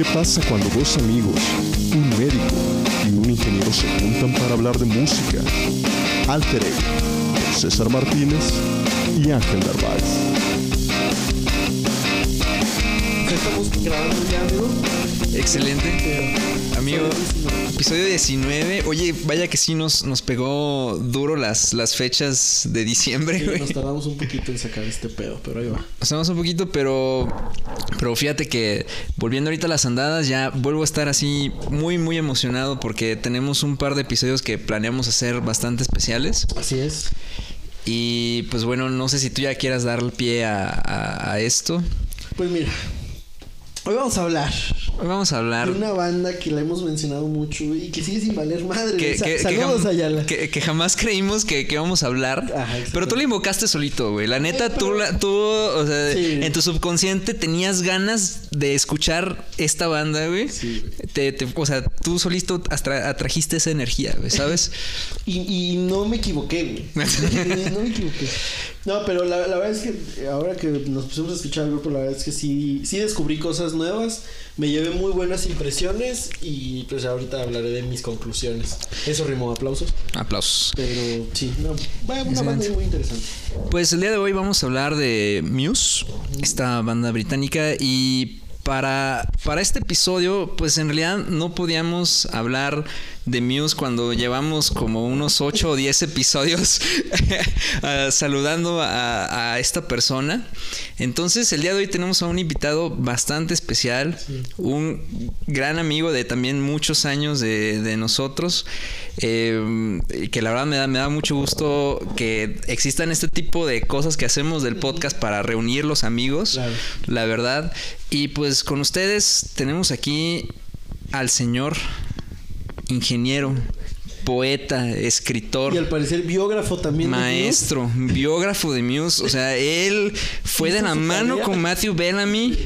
¿Qué pasa cuando dos amigos, un médico y un ingeniero se juntan para hablar de música? Alter Ego, César Martínez y Ángel Narváez. Estamos grabando ya, amigo. Excelente. Amigo, episodio 19. Oye, vaya que sí nos, nos pegó duro las, las fechas de diciembre, Sí, nos tardamos un poquito en sacar este pedo, pero ahí va. Nos tardamos un poquito, pero. Pero fíjate que volviendo ahorita a las andadas, ya vuelvo a estar así muy, muy emocionado porque tenemos un par de episodios que planeamos hacer bastante especiales. Así es. Y pues bueno, no sé si tú ya quieras dar pie a, a- a esto. Pues mira, hoy vamos a hablar Hoy vamos a hablar. de una banda que la hemos mencionado mucho y que sigue sin valer madre. Que, güey. Sa- que- que Saludos jam- Ayala. que- que jamás creímos que, que íbamos a hablar. Ajá, pero tú la invocaste solito, güey. La neta, tú, la- tú o sea, Sí. en tu subconsciente tenías ganas de escuchar esta banda, güey. Sí. Te- te- o sea, tú solito astra- atrajiste esa energía, güey, ¿sabes? Y, y no me equivoqué, güey. no me equivoqué. No, pero la, la verdad es que ahora que nos pusimos a escuchar el grupo, la verdad es que sí, sí descubrí cosas nuevas. Me llevé muy buenas impresiones y pues ahorita hablaré de mis conclusiones. Eso rimó aplausos. Aplausos. Pero sí, no, bueno, una banda muy interesante. Pues el día de hoy vamos a hablar de Muse, esta banda británica, y para, para este episodio, pues en realidad no podíamos hablar de Muse cuando llevamos como unos 8 o 10 episodios ah, saludando a, a esta persona. Entonces el día de hoy tenemos a un invitado bastante especial, un gran amigo de también muchos años de, de nosotros, eh, que la verdad me da, me da mucho gusto que existan este tipo de cosas que hacemos del podcast para reunir los amigos, Claro. la verdad. Y pues con ustedes tenemos aquí al señor ingeniero, poeta, escritor. Y al parecer biógrafo también. de Maestro, biógrafo de Muse, o sea, él fue de la mano con Matthew Bellamy.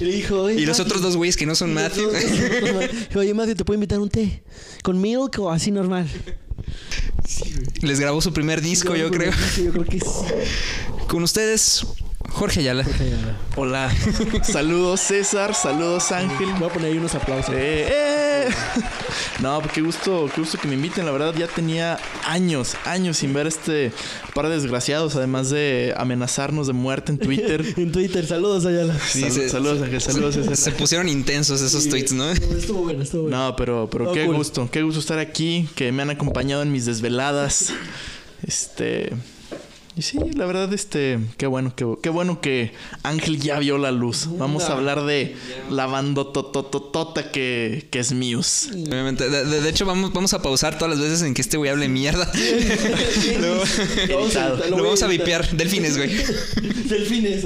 Y le dijo, "Oye, y los Matthew". otros dos güeyes que no son Matthew. Oye, Matthew, ¿te puedo invitar un té? ¿Con milk o así normal? Les grabó su primer disco, yo creo. Sí, yo creo que sí. Con ustedes, Jorge Ayala. Hola, saludos César, saludos Ángel. Voy a poner ahí unos aplausos. Eh, eh. No, pues qué gusto, qué gusto que me inviten. La verdad, ya tenía años, años sin ver este par de desgraciados, además de amenazarnos de muerte en Twitter. En Twitter, saludos Ayala. Sí, Sal- se- saludos Ángel, saludos César. Se pusieron intensos esos tweets, ¿no? Estuvo bueno, estuvo bueno. No, pero, pero qué cool. gusto, qué gusto estar aquí, que me han acompañado en mis desveladas. Este. Y sí, la verdad, este, qué bueno, qué, qué bueno que Ángel ya vio la luz. Vamos a hablar de la bandotototota que, que es Muse. Obviamente. De, de- de hecho, vamos, vamos a pausar todas las veces en que este güey hable mierda. Luego- Lo vamos a vipear. Delfines, güey. Delfines.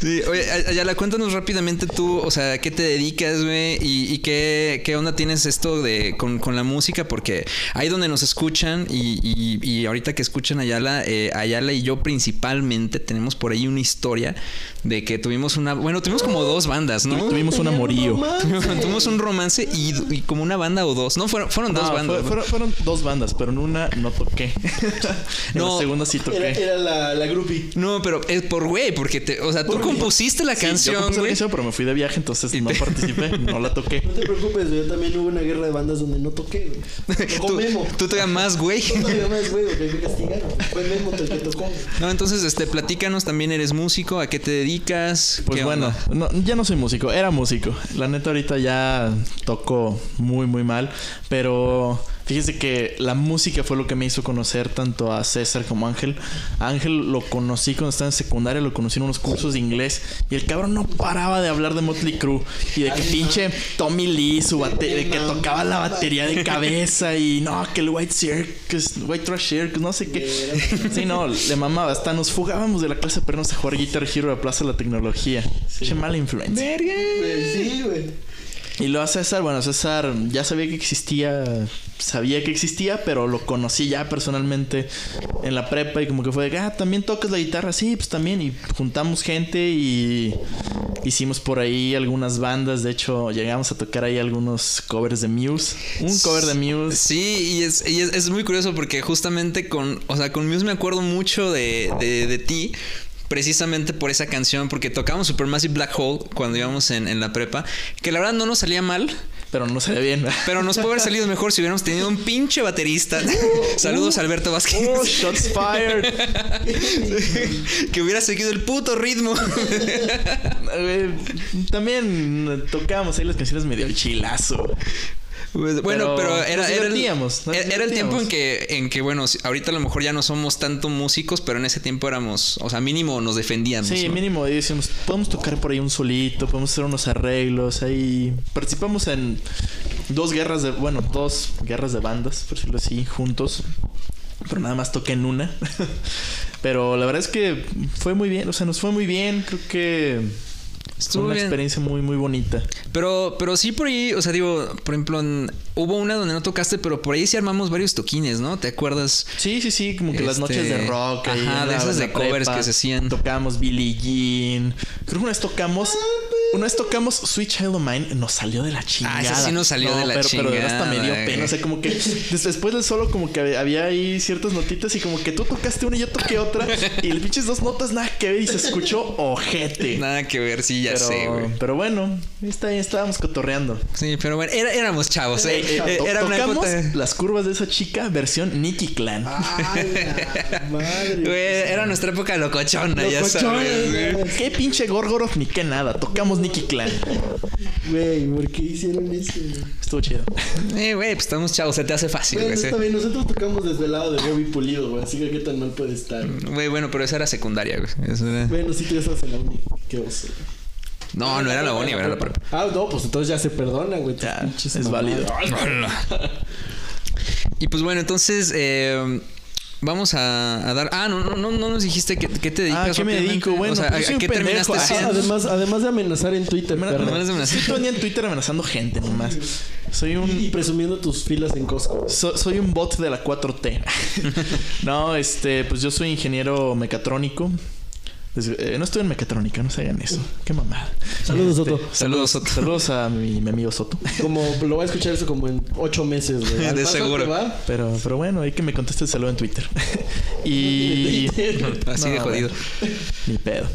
Sí, oye, Ay- Ayala, cuéntanos rápidamente tú, o sea, ¿qué te dedicas, güey? Y, y qué, qué onda tienes esto de con, con la música, porque ahí donde nos escuchan y, y- y ahorita que escuchan a Ayala, eh, Ayala y yo principalmente tenemos por ahí una historia de que tuvimos una, bueno, tuvimos como dos bandas, ¿no? Tuvimos un amorío. Tuvimos un romance y, y como una banda o dos, no, fueron, fueron dos No, bandas. fueron, fueron dos bandas, pero en una no toqué. en No, la segunda sí toqué. Era, era la, la groupie. No, pero es por güey, porque te, o sea, tú compusiste la Sí, yo canción, compuse la canción, pero me fui de viaje, entonces no participé, no la toqué. No te preocupes, yo también hubo una guerra de bandas donde no toqué, güey. Tocó Tú, Memo. tú todavía más, güey. Todavía más, güey, porque me castigaron. Fue Memo el que tocó. No, entonces, este, platícanos, también eres músico, ¿a qué te dedicas? Pues ¿Qué bueno, no, ya no soy músico, era músico. La neta ahorita ya toco muy muy mal, pero fíjese que la música fue lo que me hizo conocer tanto a César como a Ángel. A Ángel lo conocí cuando estaba en secundaria, lo conocí en unos cursos de inglés y el cabrón no paraba de hablar de Motley Crue y de que pinche Tommy Lee, su bate de que tocaba la batería de cabeza y no, que el White Circus, White Trash Circus, no sé qué. Sí, no, le mamaba. Hasta nos fugábamos de la clase para irnos a jugar Guitar Hero a Plaza de la Tecnología. Che mala influencia. Güey, Sí, güey. Y luego a César, bueno, César ya sabía que existía, sabía que existía, pero lo conocí ya personalmente en la prepa y como que fue de, ah, también tocas la guitarra, sí, pues también. Y juntamos gente y hicimos por ahí algunas bandas. De hecho, llegamos a tocar ahí algunos covers de Muse. Un cover de Muse. Sí, y es, y es, es muy curioso porque justamente con, o sea, con Muse me acuerdo mucho de, de, de ti. precisamente por esa canción, porque tocamos Supermassive Black Hole cuando íbamos en, en la prepa, que la verdad no nos salía mal. Pero no se ve bien. Pero nos puede haber salido mejor si hubiéramos tenido un pinche baterista. Saludos a Alberto Vázquez. Oh, shots fired. que hubiera seguido el puto ritmo. También tocábamos ahí las canciones medio el chilazo. Pues, bueno, pero, Pero era, era, el, era el tiempo en que, en que, bueno, ahorita a lo mejor ya no somos tanto músicos, pero en ese tiempo éramos, o sea, mínimo nos defendíamos. Sí, ¿no? mínimo decíamos, podemos tocar por ahí un solito, podemos hacer unos arreglos ahí. Participamos en dos guerras de, bueno, dos guerras de bandas, por decirlo así, juntos. Pero nada más toqué en una. Pero la verdad es que fue muy bien, o sea, nos fue muy bien. Creo que Estuvo una bien. experiencia muy, muy bonita. Pero, pero sí por ahí, o sea, digo, por ejemplo, en- hubo una donde no tocaste, pero por ahí sí armamos varios toquines, ¿no? ¿Te acuerdas? Sí, sí, sí, como que las Este, noches de rock. ajá, de la- esas de covers prepa. que se hacían. Tocamos Billie Jean. Creo que una vez tocamos. Una vez tocamos Sweet Child of Mine. Nos salió de la chingada. Ah, esa sí nos salió de la pero, Pero de verdad hasta me dio chingada, pena. O sea, como que des- después del solo, como que había ahí ciertas notitas y como que tú tocaste una y yo toqué otra. y el pinches dos notas nada que ver y se escuchó ojete. Nada que ver, sí, ya pero, sé, güey. pero bueno, está ahí, estábamos cotorreando. Sí, pero bueno, era- éramos chavos, ¿eh? Eh, Eh, to- Era una tocamos época... las curvas de esa chica versión Nicky Clan. Ay, madre. Güey, era nuestra época locochona, ya Locochona, sabes. güey. güey. Qué pinche Gorgoroth ni qué nada. Tocamos Nicky Clan. Güey, ¿por qué hicieron eso? güey? Estuvo chido. Eh, güey, pues estamos chavos, se te hace fácil, Bueno, güey. está bien, nosotros tocamos desvelado de Bobby Pulido, güey, así que qué tan mal puede estar. güey. Bueno, pero esa era secundaria, güey. Eso era- Bueno, sí, tú ya estabas en la uni. Qué oso. güey. No, no era la uni, era la prepa. Ah, no, pues entonces ya se perdona, güey. Ya, es válido. Y pues bueno, entonces eh, vamos a, a dar. Ah, no, no, no, no nos dijiste que, que te dedicas. Ah, ¿qué me dedico? Bueno, o sea, pues ¿a, a qué terminaste Ah, siendo? Además, además de amenazar en Twitter, amenazar. El día en Twitter amenazando gente nomás. Soy Y un. presumiendo tus filas en Costco. so- soy un bot de la 4T. no, este, pues yo soy ingeniero mecatrónico. Eh, no estoy en mecatrónica, no se hagan eso. Qué mamada. Saludos, Este, Soto. Saludos, Soto. Saludos a mi, mi amigo Soto. Como lo voy a escuchar eso como en ocho meses, güey. De paso seguro. va, Pero, pero bueno, hay que me conteste el saludo en Twitter. y. Así No, de jodido. bueno, ni pedo.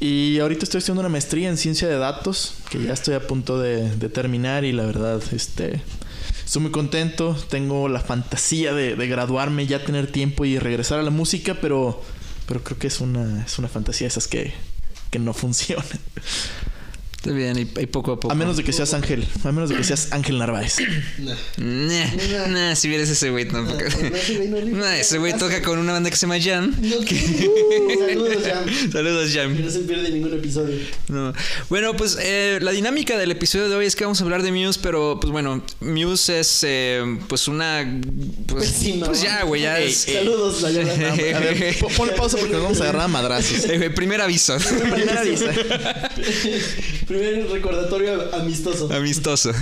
Y ahorita estoy estudiando una maestría en ciencia de datos, que ya estoy a punto de, de terminar y la verdad, este, estoy muy contento. Tengo la fantasía de, de graduarme, ya tener tiempo y regresar a la música, pero, pero creo que es una, es una fantasía esas que, que no funcionan. Está bien, y, y poco a poco. A menos de que seas Ángel, a menos de que seas Ángel Narváez. Nah. Nah, nah, si vieres ese güey tampoco. No, ese güey no rifa. Nah, ese güey toca con una banda que se llama Jam. No, uh, saludos, Jam. Saludos, Que Jam. no se pierde ningún episodio. No. Bueno, pues eh, la dinámica del episodio de hoy es que vamos a hablar de Muse, pero pues bueno, Muse es eh, pues una... Pues, Pésima, pues ya, güey, ya es... Saludos, Dayana. A ver, ponle pausa porque nos vamos a agarrar a madrazos. Eh, güey, primer aviso. Primer recordatorio amistoso. Amistoso.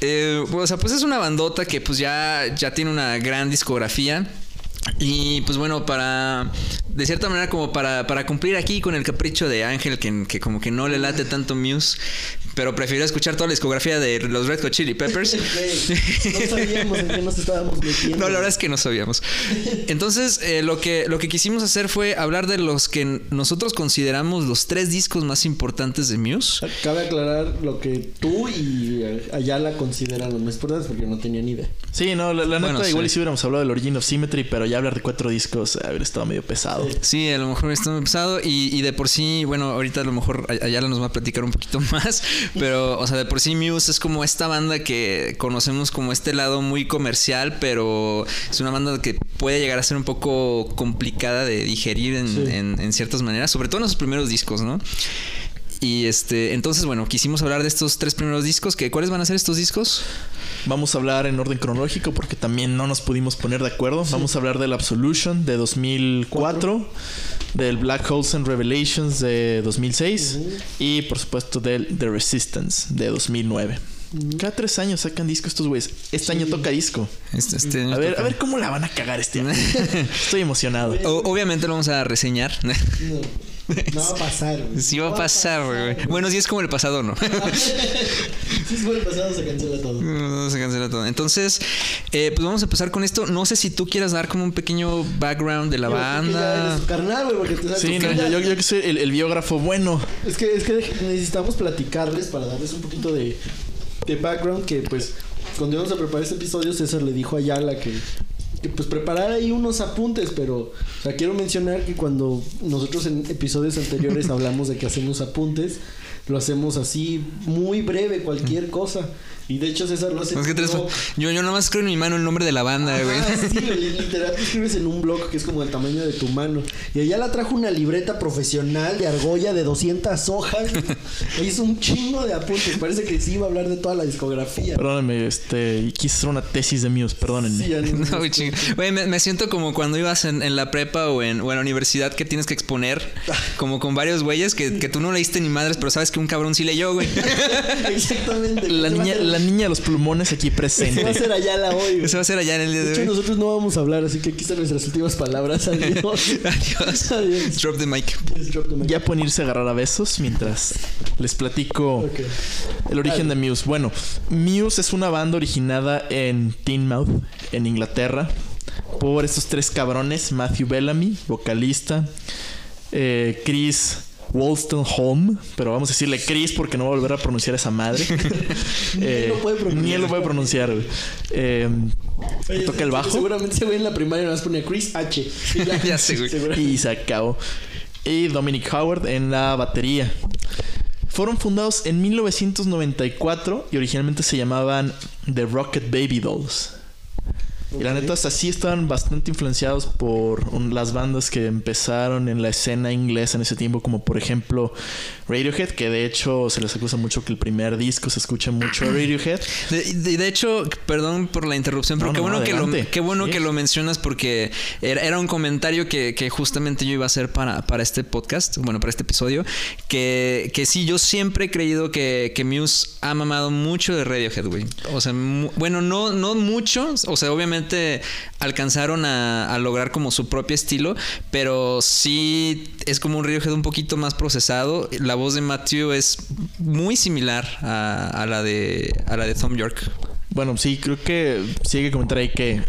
Eh, o sea, pues es una bandota que pues ya, ya tiene una gran discografía. Y pues bueno, para. De cierta manera, como para, para cumplir aquí con el capricho de Ángel, que, que como que no le late tanto Muse, pero prefirió escuchar toda la discografía de los Red Hot Chili Peppers. No sabíamos en qué nos estábamos metiendo. No, la verdad es que no sabíamos. Entonces, eh, lo, que, lo que quisimos hacer fue hablar de los que nosotros consideramos los tres discos más importantes de Muse. Cabe aclarar lo que tú y eh, Ayala consideran los más importantes porque no tenía ni idea. Sí, no, la, la neta, Bueno, igual sí. si hubiéramos hablado del Origin of Symmetry, pero ya hablar de cuatro discos, a ver, estaba medio pesado. Sí, a lo mejor está muy pesado y, y de por sí, bueno, ahorita a lo mejor Ay- Ayala nos va a platicar un poquito más, pero, o sea, de por sí Muse es como esta banda que conocemos como este lado muy comercial, pero es una banda que puede llegar a ser un poco complicada de digerir en, Sí. en- en ciertas maneras, sobre todo en sus primeros discos, ¿no? Y este, entonces, bueno, quisimos hablar de estos tres primeros discos, que ¿cuáles van a ser estos discos? Vamos a hablar en orden cronológico porque también no nos pudimos poner de acuerdo. Vamos a hablar del Absolution de 2004, del Black Holes and Revelations de 2006 y por supuesto del The Resistance de 2009. Cada tres años sacan disco estos güeyes. Este año toca disco. Este, este año A ver, toca- a ver cómo la van a cagar este año. Estoy emocionado. O- obviamente lo vamos a reseñar. No, no va a pasar. güey. Sí va a pasar, güey. Bueno, sí es como el pasado, ¿no? Si es el pasado, se cancela todo. No, se cancela todo. Entonces, eh, pues vamos a empezar con esto. No sé si tú quieras dar como un pequeño background de la ya banda. carnal, güey, porque te sabes Sí, no, yo, yo, yo que soy el, el biógrafo bueno. Es que, es que necesitamos platicarles para darles un poquito de, de background que pues cuando íbamos a preparar este episodio César le dijo a Yala que, pues preparara ahí unos apuntes, pero quiero mencionar que cuando nosotros en episodios anteriores hablamos de que hacemos apuntes, lo hacemos así muy breve, cualquier cosa. Y de hecho César lo hace Es que tres- todo- yo, yo nomás escribo en mi mano el nombre de la banda, güey. Ah, sí, güey, literal, tú escribes en un blog que es como el tamaño de tu mano. Y allá la trajo una libreta profesional de argolla de 200 hojas. E hizo un chingo de apuntes. Parece que sí iba a hablar de toda la discografía. Perdónenme, este, quise hacer una tesis de Muse, perdónenme. Sí, ya no- No, güey, me, me siento como cuando ibas en, en la prepa o en, o en la universidad que tienes que exponer, como con varios güeyes que, que tú no leíste ni madres, pero sabes que un cabrón sí leyó, güey. Exactamente. La niña, la niña de los plumones aquí ese va a presente. ser Ayala hoy. güey. Eso va a ser allá en el día De de hecho, hoy. nosotros no vamos a hablar, así que aquí están nuestras últimas palabras. Adiós. Adiós. Adiós. Drop the mic. Just drop the mic. Ya pueden irse a agarrar a besos mientras les platico el origen de Muse. Bueno, Muse es una banda originada en Teenmouth, en Inglaterra, por estos tres cabrones: Matthew Bellamy, vocalista, eh, Chris Wolstenholme, pero vamos a decirle Chris porque no va a volver a pronunciar esa madre. Ni él lo puede pronunciar. Ni él lo puede pronunciar, güey. Eh, Oye, toca el bajo. Seguramente ese güey en la primaria nos ponía Chris H. Y Ya seguramente. y se acabó. Y Dominic Howard en la batería. Fueron fundados en 1994 y originalmente se llamaban The Rocket Baby Dolls. Y la neta, hasta sí estaban bastante influenciados por un- las bandas que empezaron en la escena inglesa en ese tiempo, como por ejemplo Radiohead, que de hecho se les acusa mucho que el primer disco se escucha mucho a Radiohead. De, de- de hecho, perdón por la interrupción, pero No, qué, no, bueno que lo, qué bueno Sí. que lo mencionas porque era, era un comentario que, que justamente yo iba a hacer para, para este podcast, bueno, para este episodio, que, que sí, yo siempre he creído que, que Muse ha mamado mucho de Radiohead, güey. O sea, bueno, no, no mucho, o sea, obviamente alcanzaron a, a lograr como su propio estilo, pero sí es como un Radiohead un poquito más procesado. La voz de Matthew es muy similar a, a la de a la de Tom York. Bueno, sí, creo que sí hay que comentar ahí que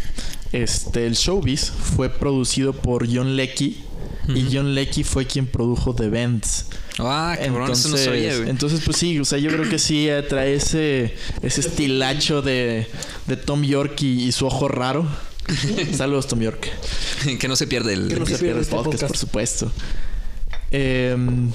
este, el Showbiz fue producido por John Leckie. Y John Leckie fue quien produjo The Bends. Ah, cabrón, eso no sabía, güey. entonces, pues sí, o sea, yo creo que sí eh, trae ese, ese estilacho de, de Tom York y, y su ojo raro. Saludos, Tom York. que no se pierde el. Que no No se se pierde pierda el este podcast, podcast. por supuesto. Em,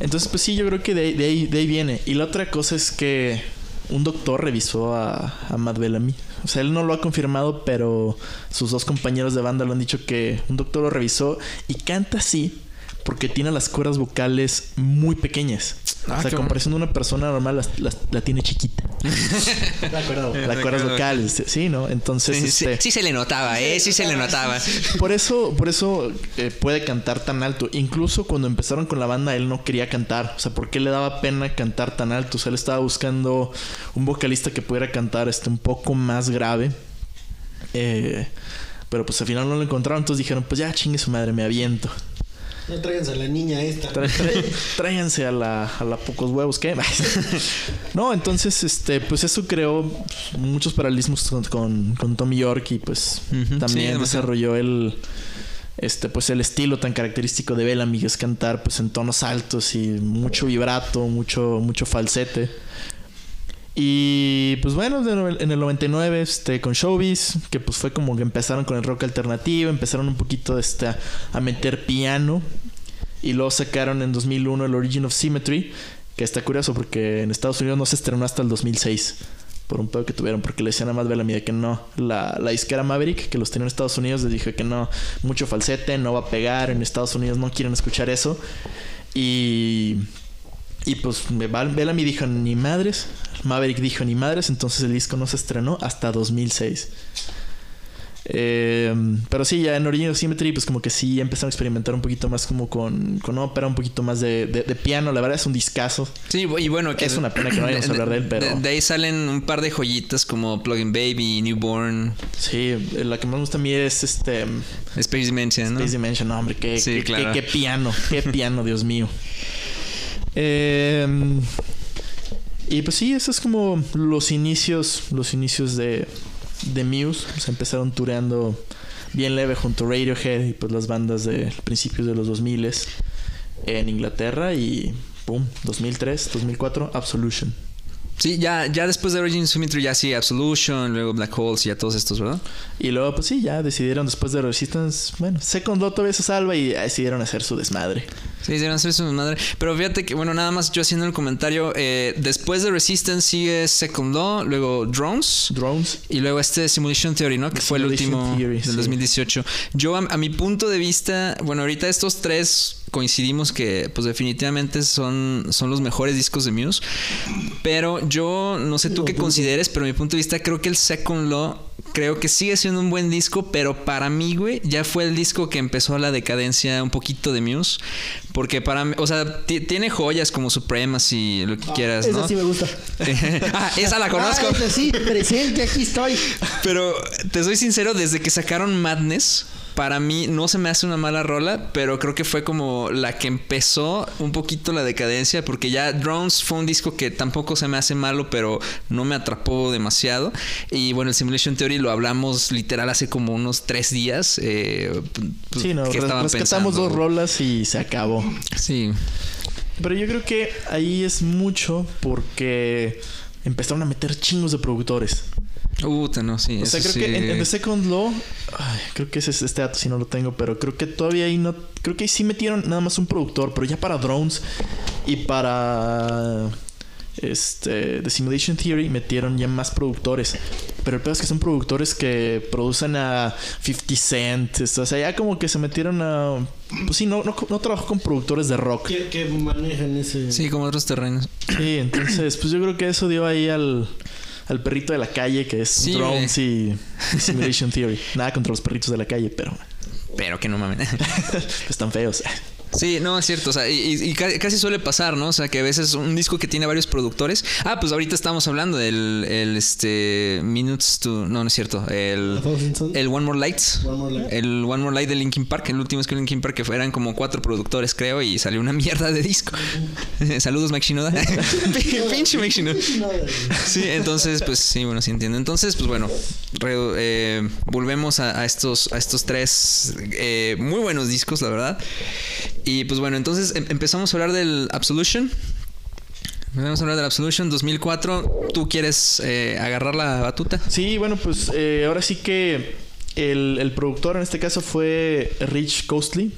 entonces, pues sí, yo creo que de, ahí- de ahí, de ahí viene. Y la otra cosa es que un doctor revisó a, a Matt Bellamy. O sea, él no lo ha confirmado, pero sus dos compañeros de banda lo han dicho que un doctor lo revisó y canta así porque tiene las cuerdas vocales muy pequeñas. Ah, o sea, comparación de una persona normal, las- las- la tiene chiquita. De acuerdo. Las cuerdas vocales, sí, ¿no? Entonces, Sí, sí, este, sí se le notaba, ¿eh? Sí se le notaba. por eso, por eso eh, puede cantar tan alto. Incluso cuando empezaron con la banda, él no quería cantar. O sea, ¿por qué le daba pena cantar tan alto? O sea, él estaba buscando un vocalista que pudiera cantar este un poco más grave. Eh, pero pues al final no lo encontraron. Entonces dijeron, pues ya chingue su madre, me aviento. No tráiganse a la niña esta. Tra- tra- tráiganse a la, a la pocos huevos, ¿qué? no, entonces, este, pues eso creó muchos paralelismos con, con, con Tom York y pues también desarrolló el este pues el estilo tan característico de Bellamy que es cantar pues en tonos altos y mucho vibrato, mucho mucho falsete. Y pues bueno, en el 99 este, con Showbiz, que pues fue como que empezaron con el rock alternativo, empezaron un poquito este, a, meter piano. Y luego sacaron en 2001 el Origin of Symmetry, que está curioso porque en Estados Unidos no se estrenó hasta el 2006. Por un pedo que tuvieron, porque le decían a más de que no. La, la disquera Maverick, que los tenía en Estados Unidos, les dijo que no. Mucho falsete, no va a pegar. En Estados Unidos no quieren escuchar eso. Y y pues me- Bellamy dijo ni madres, Maverick dijo ni madres, entonces el disco no se estrenó hasta 2006. Eh, pero sí, ya en Origin of Symmetry, pues como que sí empezaron a experimentar un poquito más como con, con ópera, un poquito más de, de- de piano. La verdad es un discazo. Sí, y bueno, que Es una pena que no vayamos a hablar de él, pero- De, de ahí salen un par de joyitas como Plugin Baby, Newborn, Sí, la que más me gusta a mí es este Space Dimension, ¿no? Space Dimension. No, hombre, qué, Sí, qué- claro. qué- qué piano, qué piano, Dios mío. Eh, Y pues sí, eso es como los inicios, los inicios de, de Muse. Se empezaron tureando bien leve junto a Radiohead y pues las bandas de principios de los 2000 en Inglaterra y boom, 2003, 2004, Absolution. Sí, ya, ya después de Origin Symmetry ya sí, Absolution, luego Black Holes y ya todos estos, ¿verdad? Y luego, pues sí, ya decidieron después de Resistance, bueno, Second Law todavía se salva y decidieron hacer su desmadre. Sí, decidieron hacer su desmadre. Pero fíjate que, bueno, nada más yo haciendo el comentario, eh, después de Resistance sigue Second Law, luego Drones. Drones. Y luego este Simulation Theory, ¿no? Que fue el último del 2018. Yo, a, a mi punto de vista, bueno, ahorita estos tres coincidimos que pues definitivamente son, son los mejores discos de Muse. Pero yo no sé tú qué consideres, pero mi punto de vista creo que el Second Law creo que sigue siendo un buen disco, pero para mí, güey, ya fue el disco que empezó la decadencia un poquito de Muse. Porque para mí, o sea, tiene joyas como Supremacy, lo que Ah, quieras, esa ¿no? sí me gusta. ah, esa la conozco. Ah, esa sí, presente, aquí estoy. Pero te soy sincero, desde que sacaron Madness, para mí no se me hace una mala rola, pero creo que fue como la que empezó un poquito la decadencia, porque ya Drones fue un disco que tampoco se me hace malo, pero no me atrapó demasiado. Y bueno, el Simulation Theory lo hablamos literal hace como unos tres días. eh, pues, Sí, no, ¿qué res- estaban rescatamos pensando? dos rolas y se acabó. Sí. Pero yo creo que ahí es mucho porque empezaron a meter chingos de productores. Puta, no, sí. O sea, creo que en, The Second Law, ay, creo que ese es este dato si no lo tengo, pero creo que todavía ahí no, creo que ahí sí metieron nada más un productor, pero ya para drones y para este The Simulation Theory metieron ya más productores. Pero el peor es que son productores que producen a 50 Cent, o sea, ya como que se metieron a pues sí, no no, no trabajo con productores de rock. Que, que manejan ese. Sí, como otros terrenos. Sí, entonces, pues yo creo que eso dio ahí al, al perrito de la calle, que es Sí, Drones y, Simulation Theory. Nada contra los perritos de la calle, pero Pero que no mames. están feos. Sí, no, es cierto. O sea, y, y ca- casi suele pasar, ¿no? O sea, que a veces un disco que tiene varios productores. Ah, pues ahorita estamos hablando del el, este Minutes to. No, no es cierto. El, el One More Light. One More Light. El One More Light de Linkin Park. El último es que Linkin Park que eran como cuatro productores, creo, y salió una mierda de disco. Saludos, Mike Shinoda. Pinche Mike Shinoda. Sí, entonces, pues sí, bueno, sí entiendo. Entonces, pues bueno, re- eh, volvemos a, a estos, a estos tres eh, muy buenos discos, la verdad. Y pues bueno, entonces em- empezamos a hablar del Absolution. Empezamos a hablar del Absolution 2004. ¿Tú quieres eh, agarrar la batuta? Sí, bueno, pues eh, ahora sí que el, el productor en este caso fue Rich Costly,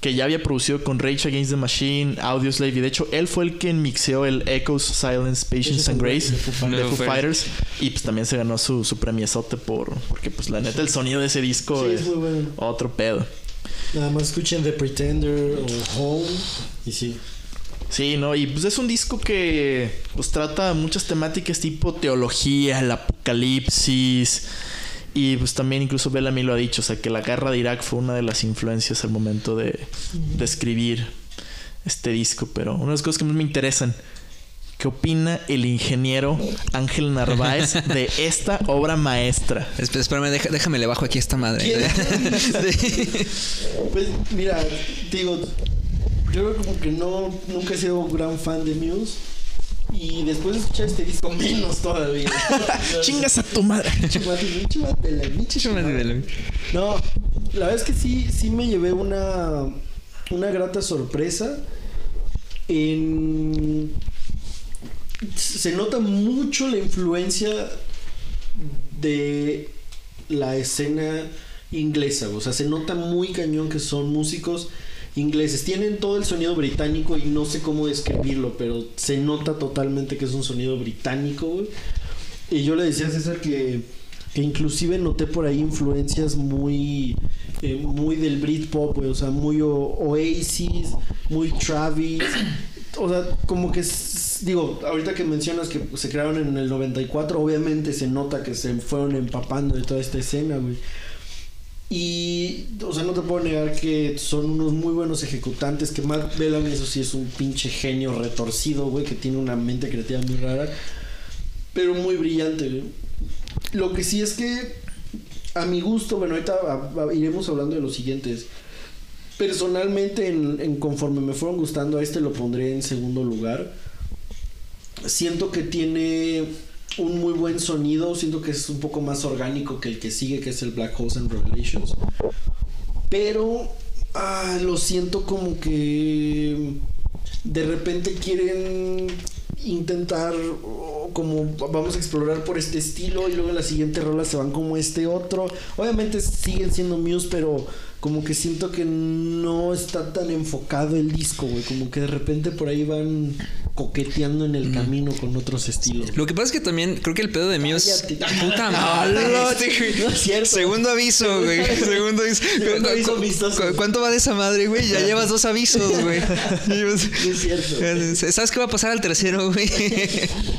que ya había producido con Rage Against the Machine, Audioslave, y de hecho él fue el quien mixeó el Echoes, Silence, Patience and Grace de Foo Fighters. de De Foo Foo Fighters. Y pues también se ganó su, su premiesote por... Porque pues la neta el sonido de ese disco Sí, es es muy bueno. otro pedo. Nada más escuchen The Pretender o Home. Y sí. Sí, ¿no? Y pues es un disco que pues trata muchas temáticas tipo teología, el apocalipsis. Y pues también incluso Bellamy lo ha dicho, o sea que la guerra de Irak fue una de las influencias al momento de, de escribir este disco. Pero una de las cosas que más me interesan, ¿qué opina el ingeniero Ángel Narváez de esta obra maestra? Esp- Espérame, déjame le bajo aquí a esta madre. Pues mira, digo, yo como que no, nunca he sido gran fan de Muse. Y después de escuchar este disco, menos todavía. ¡Chingas a tu madre! No, la verdad es que sí, sí me llevé una, una grata sorpresa. En... Se nota mucho la influencia de la escena inglesa. O sea, se nota muy cañón que son músicos ingleses. Tienen todo el sonido británico y no sé cómo describirlo, pero se nota totalmente que es un sonido británico. Y yo le decía a César que, que inclusive noté por ahí influencias muy, eh, muy del Britpop, güey, o sea, muy Oasis, muy Travis. O sea, como que, digo, ahorita que mencionas que se crearon en el 94, obviamente se nota que se fueron empapando de toda esta escena, güey. Y, o sea, no te puedo negar que son unos muy buenos ejecutantes. Que Matt Bellamy, eso sí, es un pinche genio retorcido, güey, que tiene una mente creativa muy rara. Pero muy brillante, güey. Lo que sí es que, a mi gusto, bueno, ahorita iremos hablando de los siguientes. Personalmente, en, en conforme me fueron gustando, a este lo pondré en segundo lugar. Siento que tiene un muy buen sonido, siento que es un poco más orgánico que el que sigue, que es el Black Holes and Revelations. Pero ah, lo siento como que de repente quieren intentar o como vamos a explorar por este estilo y luego en la siguiente rola se van como este otro. Obviamente siguen siendo Muse, pero como que siento que no está tan enfocado el disco. Como que de repente por ahí van coqueteando en el camino con otros estilos. Lo que pasa es que también creo que el pedo de Muse. Cállate. Puta No, madre. no, no es cierto. Segundo aviso, güey. Segundo aviso. Segundo aviso ¿Cu- amistoso. cu- ¿Cuánto va de esa madre, güey? Ya llevas dos avisos, güey. No es cierto. ¿Sabes qué va a pasar al tercero, güey?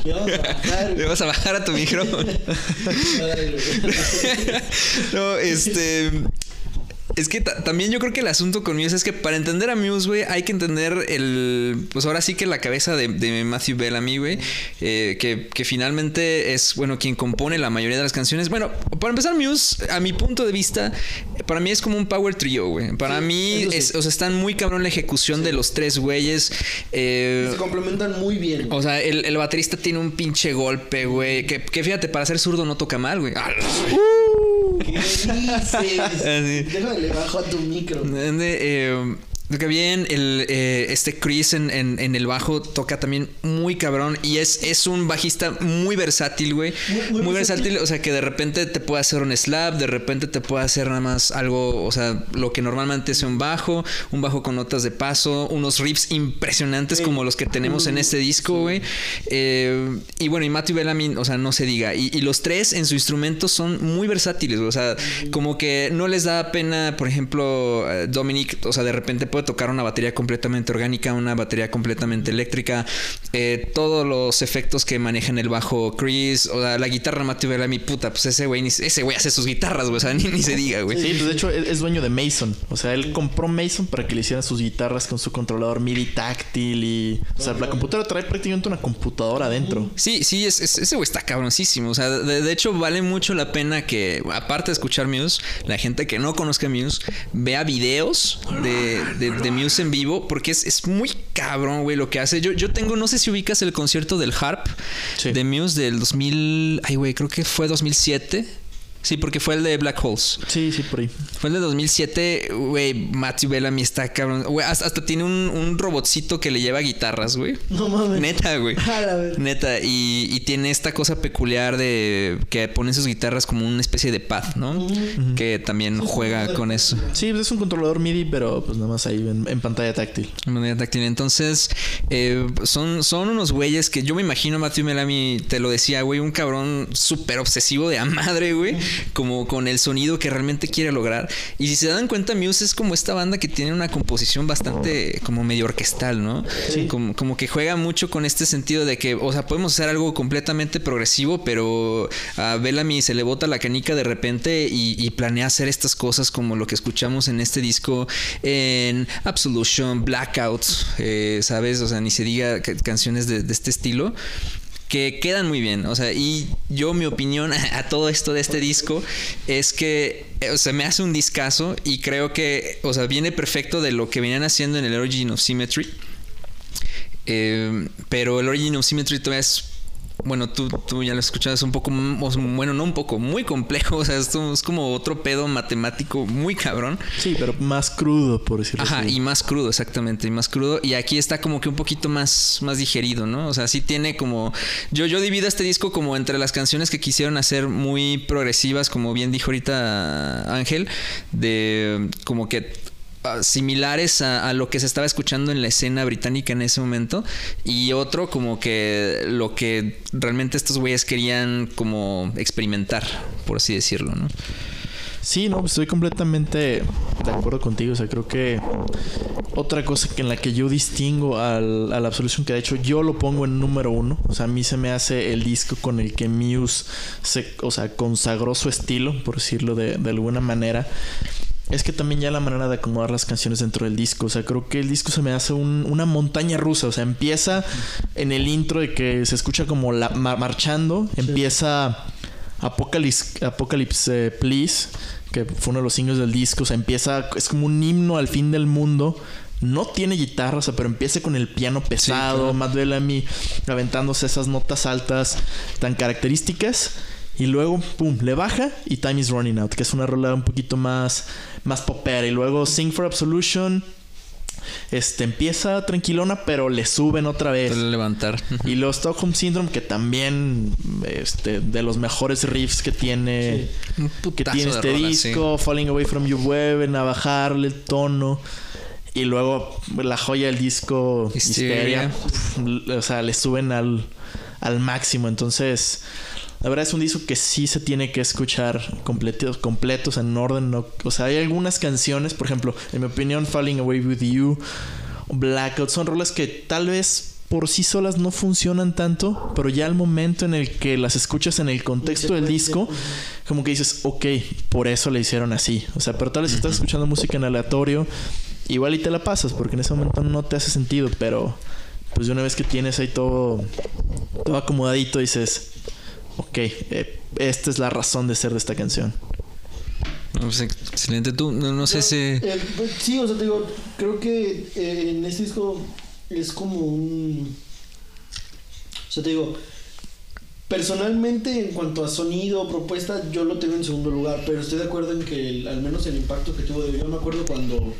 Ya vamos a bajar, Le vas a bajar a tu micrófono. No, este. Es que ta- también yo creo que el asunto con Muse es que para entender a Muse, güey, hay que entender el. Pues ahora sí que la cabeza de, de Matthew Bellamy, güey. eh, que, que finalmente es, bueno, quien compone la mayoría de las canciones. Bueno, para empezar, Muse, a mi punto de vista, para mí es como un power trio, güey. Para Sí, mí, sí. o sea, están muy cabrón la ejecución de los tres güeyes. Eh, Se complementan muy bien. o sea, el, el baterista tiene un pinche golpe, güey. Que, que fíjate, para ser zurdo no toca mal, güey. Ah, ¿Qué dices? Así. Déjame le bajo a tu micro. Eh, Toca bien, el, eh, este Chris en, en- en el bajo toca también muy cabrón y es, es un bajista muy versátil, güey. Muy- Muy, muy versátil. versátil. o sea que de repente te puede hacer un slap, de repente te puede hacer nada más algo, o sea, lo que normalmente es un bajo, un bajo con notas de paso, unos riffs impresionantes Sí. como los que tenemos en este disco, güey. Eh, y bueno, y Matthew Bellamy, o sea, no se diga. Y, y los tres en su instrumento son muy versátiles, güey. O sea, como que no les da pena, por ejemplo, eh, Dominic, o sea, de repente puede tocar una batería completamente orgánica, una batería completamente eléctrica, eh, todos los efectos que manejan el bajo Chris, o sea, la guitarra Matthew Bellamy, puta, pues ese güey, ni- ese güey hace sus guitarras, güey, o sea, ni, ni se diga, güey. Sí, pues de hecho es dueño de Mason. O sea, él compró Mason para que le hicieran sus guitarras con su controlador MIDI táctil y... O sea, la computadora trae prácticamente una computadora adentro. Sí, sí, es, es- ese güey está cabroncísimo. O sea, de, de hecho, vale mucho la pena que, aparte de escuchar Muse, la gente que no conozca Muse vea videos de, de- de Muse en vivo, porque es, es muy cabrón, güey, lo que hace. Yo, yo tengo, no sé si ubicas el concierto del Harp Sí. de Muse del 2000. Ay, güey, creo que fue 2007. Sí, porque fue el de Black Holes. Sí, sí, por ahí. Fue el de 2007, güey. Matthew Bellamy está cabrón. Güey, hasta, hasta tiene un, un robotcito que le lleva guitarras, güey. No mames. Neta, güey. Neta, y, y tiene esta cosa peculiar de que pone sus guitarras como una especie de pad, ¿no? Que también juega con eso. Sí, pues es un controlador MIDI, pero pues nada más ahí en, en pantalla táctil. De manera táctil. Entonces, eh, son, son unos güeyes que yo me imagino, Matthew Melamy, te lo decía, güey, un cabrón súper obsesivo de a madre, güey, como con el sonido que realmente quiere lograr. Y si se dan cuenta, Muse es como esta banda que tiene una composición bastante como medio orquestal, ¿no? Como, como que juega mucho con este sentido de que, o sea, podemos hacer algo completamente progresivo, pero a Bellamy se le bota la canica de repente y, y planea hacer estas cosas como lo que escuchamos en este disco en Absolution, Blackout, eh, ¿sabes? O sea, ni se diga ca- canciones de, de este estilo que quedan muy bien. O sea, y yo mi opinión a todo esto de este disco es que, eh, o sea, me hace un discazo y creo que, o sea, viene perfecto de lo que venían haciendo en el Origin of Symmetry. Eh, pero el Origin of Symmetry todavía es. Bueno, tú, tú ya lo escuchas un poco, bueno, no un poco, muy complejo. O sea, esto es como otro pedo matemático muy cabrón. Sí, pero más crudo, por decirlo Ajá, así. y más crudo, exactamente, y más crudo. Y aquí está como que un poquito más, más digerido, ¿no? O sea, sí tiene como. Yo, yo divido este disco como entre las canciones que quisieron hacer muy progresivas, como bien dijo ahorita Ángel, de como que ah, similares a, lo que se estaba escuchando en la escena británica en ese momento y otro como que lo que realmente estos güeyes querían como experimentar por así decirlo no Sí, no, estoy completamente de acuerdo contigo. O sea, creo que otra cosa que en la que yo distingo al, a la Absolution que de hecho yo lo pongo en número uno. O sea, a mí se me hace el disco con el que Muse se, o sea, consagró su estilo, por decirlo de, de alguna manera. Es que también ya la manera de acomodar las canciones dentro del disco. O sea, creo que el disco se me hace un- una montaña rusa. O sea, empieza en el intro de que se escucha como la, ma- marchando. Empieza Apocalypse, Apocalypse eh, Please, que fue uno de los singles del disco. O sea, empieza, es como un himno al fin del mundo. no tiene guitarra, o sea, pero empieza con el piano pesado, claro. Matt Bellamy aventándose esas notas altas tan características. Y luego, pum, le baja y Time is Running Out, que es una rola un poquito más, más popera. Y luego Sing for Absolution, este, empieza tranquilona, pero le suben otra vez. Para levantar. Y luego Stockholm Syndrome, que también, este, de los mejores riffs que tiene, Un que tiene este rola, disco, Falling Away From You, vuelven a bajarle el tono. Y luego la joya del disco. Hysteria, pf, o sea, le suben al, al máximo. Entonces, la verdad es un disco que sí se tiene que escuchar completos, completos en orden. ¿no? O sea, hay algunas canciones, por ejemplo, en mi opinión, Falling Away With You, Blackout, son rolas que tal vez por sí solas no funcionan tanto, pero ya al momento en el que las escuchas en el contexto del disco, como que dices, ok, por eso le hicieron así. O sea, pero tal vez si estás escuchando música en aleatorio, igual y te la pasas, porque en ese momento no te hace sentido, pero pues de una vez que tienes ahí todo, todo acomodadito, dices, ok, eh, esta es la razón de ser de esta canción. Pues, excelente. Tú, no, no sé si. Eh, pues, sí, o sea, te digo, creo que eh, en este disco es como un. O sea, te digo, personalmente en cuanto a sonido, propuesta, yo lo tengo en segundo lugar, pero estoy de acuerdo en que el- al menos el impacto que tuvo, yo me acuerdo cuando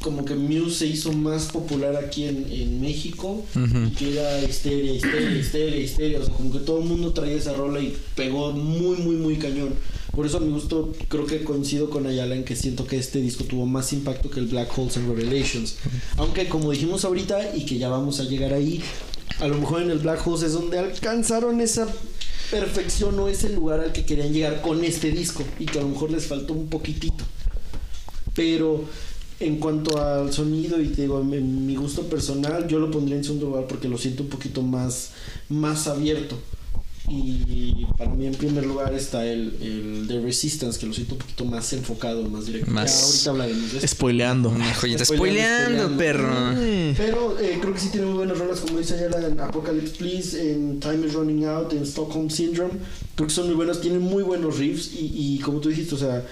como que Muse se hizo más popular aquí en, en México Ujú. y que era histeria, histeria, histeria, histeria, o sea, como que todo el mundo traía esa rola y pegó muy, muy, muy cañón. Por eso a mi gusto creo que coincido con Ayala en que siento que este disco tuvo más impacto que el Black Holes and Revelations. Aunque como dijimos ahorita y que ya vamos a llegar ahí, a lo mejor en el Black Holes es donde alcanzaron esa perfección o ese lugar al que querían llegar con este disco y que a lo mejor les faltó un poquitito. Pero en cuanto al sonido y te digo, en mi gusto personal, yo lo pondría en segundo lugar porque lo siento un poquito más, más abierto. Y para mí en primer lugar está el, el The Resistance, que lo siento un poquito más enfocado, más directo. Más- Ya ahorita hablaremos de. Spoileando. Una joyita. Spoileando, Spoileando, perro. Pero eh, creo que sí tiene muy buenas rolas, como dice Ayala, en Apocalypse Please, en Time is Running Out, en Stockholm Syndrome. Creo que son muy buenas, tienen muy buenos riffs y, y como tú dijiste, o sea,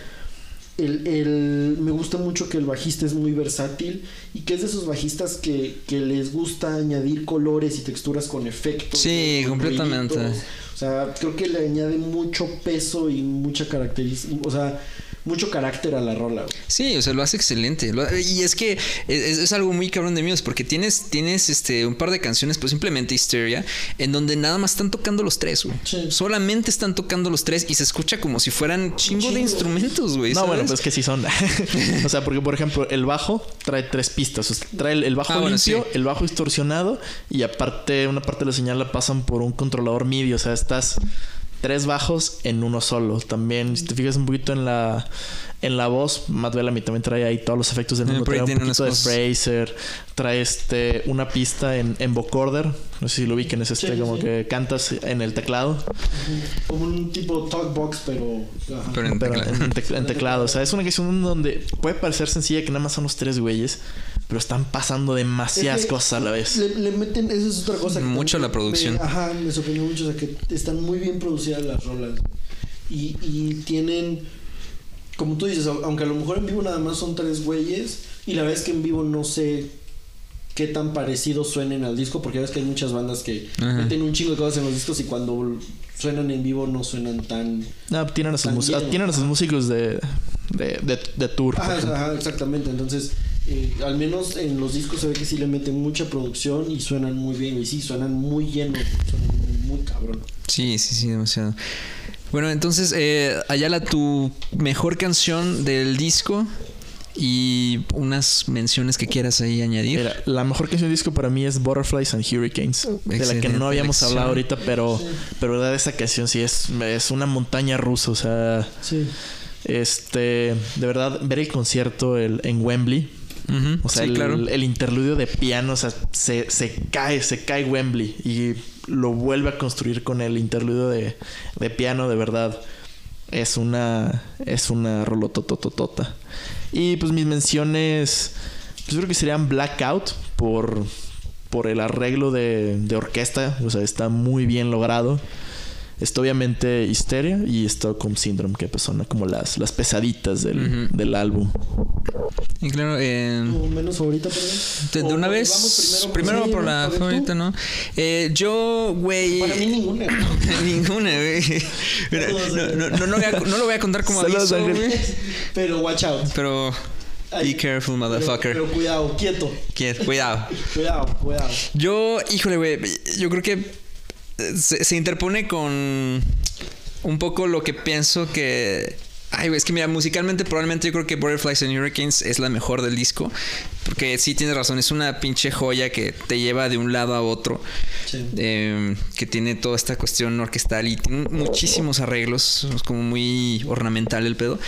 el, el- me gusta mucho que el bajista es muy versátil y que es de esos bajistas que, que les gusta añadir colores y texturas con efectos. Sí, con completamente. ruiditos. O sea, creo que le añade mucho peso y mucha característica, o sea, mucho carácter a la rola. güey. Sí, o sea, lo hace excelente. Lo- y es que es, es algo muy cabrón de Muse, porque tienes, tienes este, un par de canciones, pues simplemente Hysteria, en donde nada más están tocando los tres, güey. Sí. Solamente están tocando los tres y se escucha como si fueran chingo, de instrumentos, güey. No, bueno, pues que sí son. o sea, porque por ejemplo, el bajo trae tres pistas. O sea, trae el, bajo Ah, bueno, limpio, sí. el bajo distorsionado y aparte una parte de la señal la pasan por un controlador MIDI. O sea, estás tres bajos en uno solo. También, si te fijas un poquito en la en la voz, Matt Bellamy también trae ahí todos los efectos del mundo. Trae un poquito de. Fraser, trae este una pista en, en vocorder. No sé si lo ubiquen, es este Sí, como sí. que cantas en el teclado. Como un tipo talkbox, pero... ajá. Pero en Pero teclado. en, tec- en teclado. O sea, es una canción donde puede parecer sencilla que nada más son los tres güeyes, pero están pasando demasiadas Es que cosas a la vez. Le, le meten, eso es otra cosa. que Mucho la producción. me- ajá, me sorprendió mucho, o sea, que están muy bien producidas las rolas. Y, y tienen, como tú dices, au- aunque a lo mejor en vivo nada más son tres güeyes, y la verdad es que en vivo no sé qué tan parecidos suenen al disco, porque ves que hay muchas bandas que Ajá. meten un chingo de cosas en los discos y cuando suenan en vivo no suenan tan... No, tienen a sus, ah, tienen a sus músicos de, de, de, de tour. Ajá, ajá, exactamente. Entonces, eh, al menos en los discos se ve que sí le meten mucha producción y suenan muy bien. Y sí, suenan muy llenos, suenan muy cabrón. Sí, sí, sí, demasiado. Bueno, entonces, eh, Ayala, tu mejor canción del disco y unas menciones que quieras ahí añadir. Mira, la mejor canción del disco para mí es Butterflies and Hurricanes, de la que no habíamos elección. hablado ahorita, pero, pero verdad esa canción sí es, es una montaña rusa, o sea, Sí. este, de verdad ver el concierto el, en Wembley, O sea, sí, el, claro. el interludio de piano, o sea, se, se cae, se cae Wembley y lo vuelve a construir con el interludio de, de piano, de verdad. Es una, es una rolotototota. Y pues mis menciones, pues creo que serían Blackout por, por el arreglo de, de orquesta, o sea, está muy bien logrado. Está obviamente Hysteria y Stockholm Syndrome, que pues son como las, las pesaditas del, Ujú. del álbum. Y claro, eh, ¿Tu menos favorita, de, de una vez, vamos primero, sí, por ¿no? la favorita, ¿no? Eh, yo, güey... Para mí ninguna. Ninguna, güey. No, no, no, no voy a- no lo voy a contar como aviso, güey. Pero watch out. Pero be careful, pero- motherfucker. Pero, cuidado, quieto. Quiet, Cuidado. Cuidado, cuidado. Yo, híjole, güey, yo creo que se, se interpone con un poco lo que pienso que... Ay, güey, es que mira, musicalmente probablemente yo creo que Butterflies and Hurricanes es la mejor del disco. Porque sí tienes razón, es una pinche joya que te lleva de un lado a otro. Sí. eh, que tiene toda esta cuestión orquestal y tiene muchísimos arreglos, es como muy ornamental el pedo.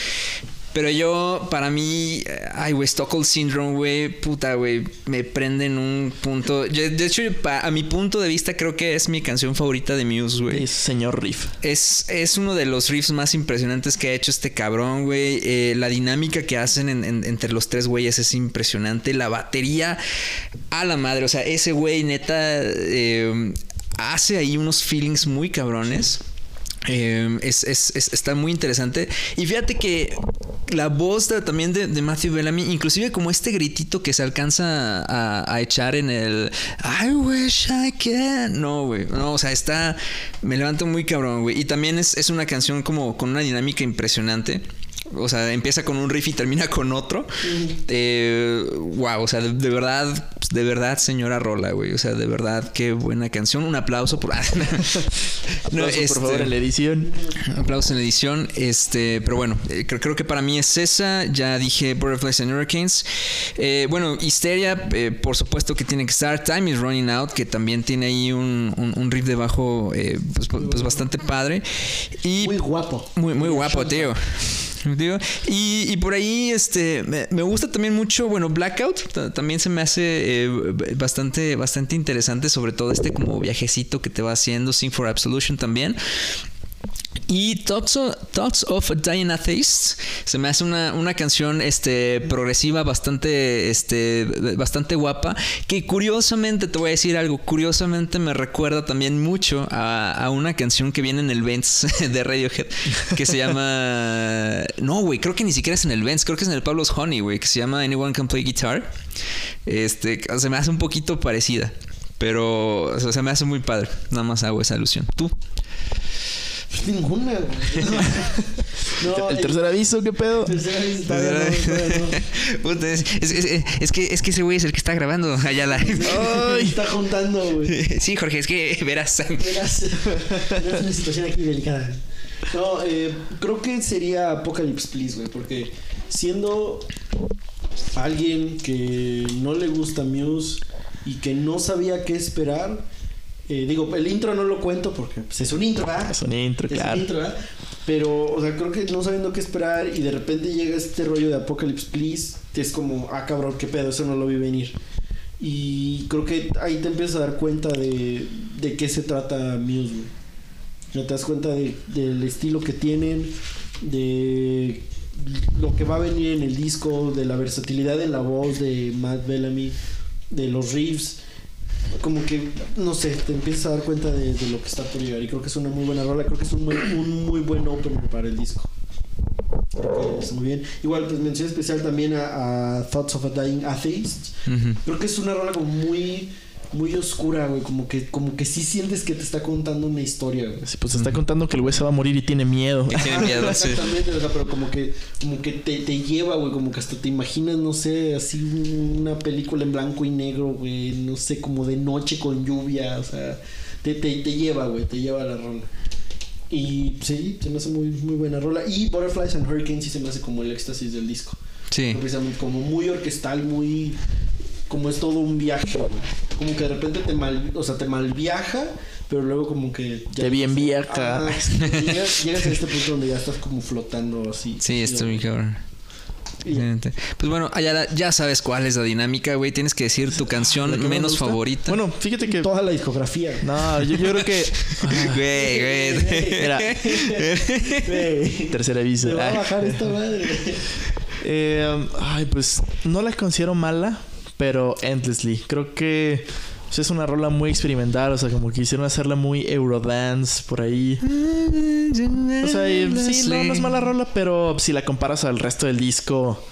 Pero yo, para mí, eh, ay, güey, Stockholm Syndrome, güey, puta, güey, me prende en un punto. Yo, de hecho, pa- a mi punto de vista, creo que es mi canción favorita de Muse, güey. Es señor Riff. Es, es uno de los riffs más impresionantes que ha hecho este cabrón, güey. Eh, la dinámica que hacen en- en- entre los tres güeyes es impresionante. La batería a la madre. O sea, ese güey neta eh, hace ahí unos feelings muy cabrones. Eh, es, es- es- está muy interesante. Y fíjate que la voz también de, de Matthew Bellamy, inclusive como este gritito que se alcanza a, a echar en el I wish I can. No, güey. No, o sea, está. Me levanto muy cabrón, güey. Y también es, es una canción como con una dinámica impresionante. O sea, empieza con un riff y termina con otro. Eh, wow, o sea, de, de verdad, de verdad, señora Rola, güey. O sea, de verdad, qué buena canción. Un aplauso por. No, Aplauso, este- por favor, en la edición. Aplausos en la edición. Este, pero bueno, eh, creo, creo que para mí es esa. Ya dije Butterflies and Hurricanes. Eh, bueno, Hysteria, eh, por supuesto que tiene que estar. Time is Running Out, que también tiene ahí un, un- un riff de bajo eh, pues, pues bastante padre. Y Muy guapo. muy, muy guapo, tío. Y, y por ahí este me, gusta también mucho, bueno, Blackout ta- también se me hace eh, bastante, bastante interesante, sobre todo este como viajecito que te va haciendo, Sing for Absolution también. Y Thoughts of, Thoughts of a Dying Atheist se me hace una, una canción este, progresiva bastante, este, bastante guapa. Que curiosamente, te voy a decir algo, curiosamente me recuerda también mucho a, a una canción que viene en el Vents de Radiohead que se llama. No, güey, creo que ni siquiera es en el Vents, creo que es en el Pablo's Honey, güey, que se llama Anyone Can Play Guitar. Este, se me hace un poquito parecida. Pero o sea, se me hace muy padre. Nada más hago esa alusión. ¿Tú? Ninguna, güey. No, el eh, tercer aviso, ¿qué pedo? tercer aviso, todavía no, todavía no. Puta, es, es- es- es que, es que ese güey es el que está grabando allá la. Ay, está juntando, güey. Sí, Jorge, es que verás. Verás, verás una situación aquí delicada. No, eh, creo que sería Apocalypse Please, güey, porque siendo alguien que no le gusta Muse y que no sabía qué esperar, eh, digo, el intro no lo cuento porque pues, es un intro, ¿verdad? Es un intro, Es un claro. intro, ¿verdad? Pero, o sea, creo que no sabiendo qué esperar y de repente llega este rollo de Apocalypse Please, es como, ah, cabrón, qué pedo, eso no lo vi venir. Y creo que ahí te empiezas a dar cuenta de, de qué se trata Muse. Ya te das cuenta de- del estilo que tienen, de lo que va a venir en el disco, de la versatilidad en la voz de Matt Bellamy, de los riffs. Como que, no sé, te empiezas a dar cuenta de, de lo que está por llegar. Y creo que es una muy buena rola, creo que es un muy, un muy buen opener para el disco. Creo que está muy bien. Igual, pues mención especial también a, a Thoughts of a Dying Atheist. Ujú. Creo que es una rola como muy, muy oscura, güey. Como que, como que sí sientes que te está contando una historia, güey. Sí, pues está contando que el güey se va a morir y tiene miedo. Que tiene miedo, sí. Exactamente, o sea, pero como que, como que te, te lleva, güey, como que hasta te imaginas, no sé, así una película en blanco y negro, güey, no sé, como de noche con lluvia, o sea, te, te, te lleva, güey, te lleva a la rola. Y sí, se me hace muy, muy buena rola. Y Butterflies and Hurricanes sí se me hace como el éxtasis del disco. Sí. Precisamente como muy orquestal, muy como es todo un viaje, güey. Como que de repente te mal, o sea, te mal viaja, pero luego como que Te bien viaja. Ah, llegas, llegas a este punto donde ya estás como flotando así. Sí, está muy cabrón. Ya. Pues bueno, Ayala, ya sabes cuál es la dinámica, güey. Tienes que decir tu ¿La canción me menos favorita. Bueno, fíjate que. Toda la discografía. No, yo, yo creo que. güey, güey. Mira, Güey, tercer aviso. Se va a Ay. bajar esta madre. Eh, ay, pues no la considero mala, pero Endlessly. Creo que pues, es una rola muy experimental, o sea, como que quisieron hacerla muy Eurodance por ahí. O sea, y, sí, no, no es mala rola, pero si la comparas al resto del disco,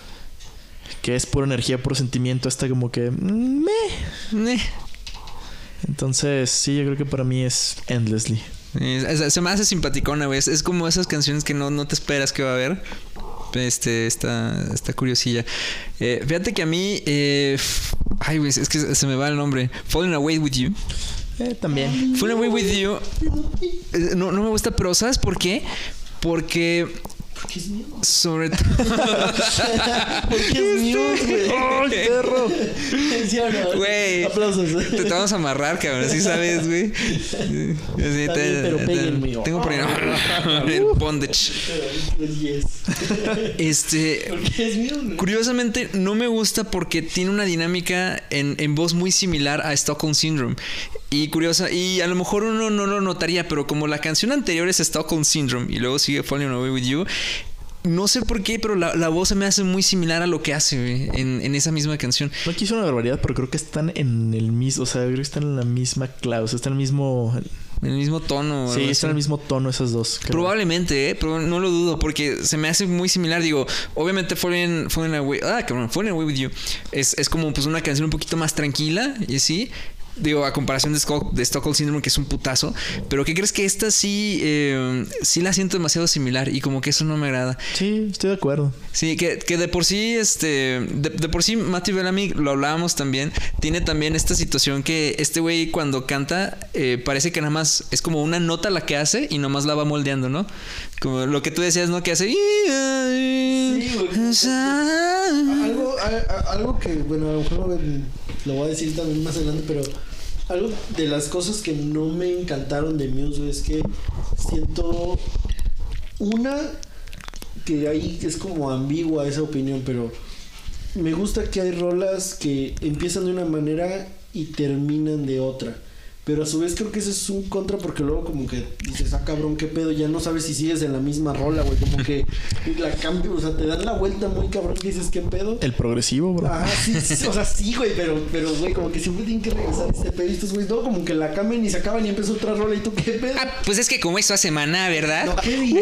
que es pura energía, puro sentimiento, está como que... mm, meh. Entonces, sí, yo creo que para mí es Endlessly. Es- es- se me hace simpaticona, güey. Es, es como esas canciones que no, no te esperas que va a haber. Este, esta, esta curiosilla. Eh, fíjate que a mí. eh, ay, güey, es que se me va el nombre. Falling Away with You. Eh, también. Falling Away with You. eh, no, no me gusta, pero ¿sabes por qué? Porque. ¿Qué es mío? Sobre todo. Porque es mío, güey. ¡Ay, perro! ¿Sí o no? Güey. Aplausos. Te, te vamos a amarrar, cabrón. Así sabes, güey. Está bien, pero péguenme. Tengo por ahí. El bondage. Yes. Este. Porque es mío, güey. Curiosamente, no me gusta porque tiene una dinámica en, en voz muy similar a Stockholm Syndrome. Y curiosa, y a lo mejor uno no lo notaría, pero como la canción anterior es Stockholm Syndrome y luego sigue Falling Away with You, no sé por qué, pero la, la voz se me hace muy similar a lo que hace en, en esa misma canción. No quiso una barbaridad, pero creo que están en el mismo, o sea, creo que están en la misma clave, o sea, están en el mismo... En el mismo tono. Sí, están en el mismo tono esas dos. creo. Probablemente, ¿eh? pero no lo dudo porque se me hace muy similar. Digo, obviamente Falling, Falling Away, ah, cabrón, Falling Away with You es, es como pues una canción un poquito más tranquila y así. Digo, a comparación de, Stock- de Stockholm Syndrome, que es un putazo. Pero ¿qué crees que esta sí, eh, sí la siento demasiado similar y como que eso no me agrada. Sí, estoy de acuerdo. Sí, que, que de por sí, este, de, de por sí Matthew Bellamy, lo hablábamos también, tiene también esta situación que este güey cuando canta eh, parece que nada más es como una nota la que hace y nomás la va moldeando, ¿no? Como lo que tú decías, ¿no? Que hace... Sí, güey. Algo, a- a- algo que, bueno, a lo mejor lo voy a decir también más adelante, pero algo de las cosas que no me encantaron de Muse es que siento una que ahí es como ambigua esa opinión, pero me gusta que hay rolas que empiezan de una manera y terminan de otra. Pero a su vez creo que ese es un contra porque luego como que dices, ah cabrón, qué pedo, ya no sabes si sigues en la misma rola, güey. Como que la cambio, o sea, te dan la vuelta muy cabrón que dices, qué pedo. El progresivo, bro. Ah, sí, sí, o sea, sí, güey, pero, pero, güey, como que siempre tienen que regresar a este pedo. Y estos güey, no, como que la cambian y se acaban y empieza otra rola y tú, qué pedo. Ah, pues es que como eso hace maná, ¿verdad? No, ¿qué di-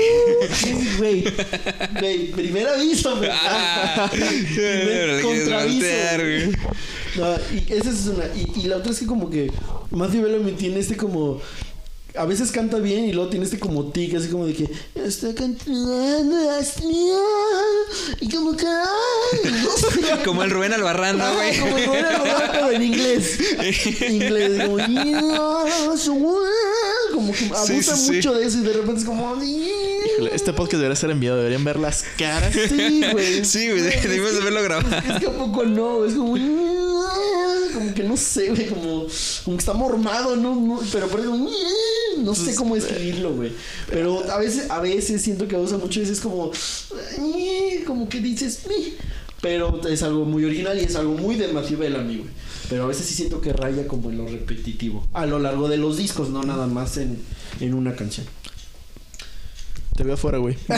güey? Güey, primer aviso, güey. Ah, Primer le No, y esa es una. Y, y la otra es que como que Matthew Bellamy tiene este como... A veces canta bien y luego tiene este como tic, así como de que... Está cantando es mía", Y como que... ay, no sé. Como el Rubén Albarrán, ¿no, güey? como el Rubén Albarrán, pero en inglés. En inglés, como... Como que abusa sí, sí. mucho de eso y de repente es como... Híjole, Este podcast debería ser enviado, deberían ver las caras. Sí, güey. Sí, güey, debimos de haberlo grabado. Es que a poco no, es como. Como que no sé, güey, como, como que está mormado, ¿no? no pero por eso. No sé cómo escribirlo, güey. Pero a veces, a veces siento que usa mucho y es como. Como que dices. "Mi". Pero es algo muy original y es algo muy de Matthew Bellamy, güey. Pero a veces sí siento que raya como en lo repetitivo. A lo largo de los discos, no nada más en, en una canción. Te veo afuera, güey.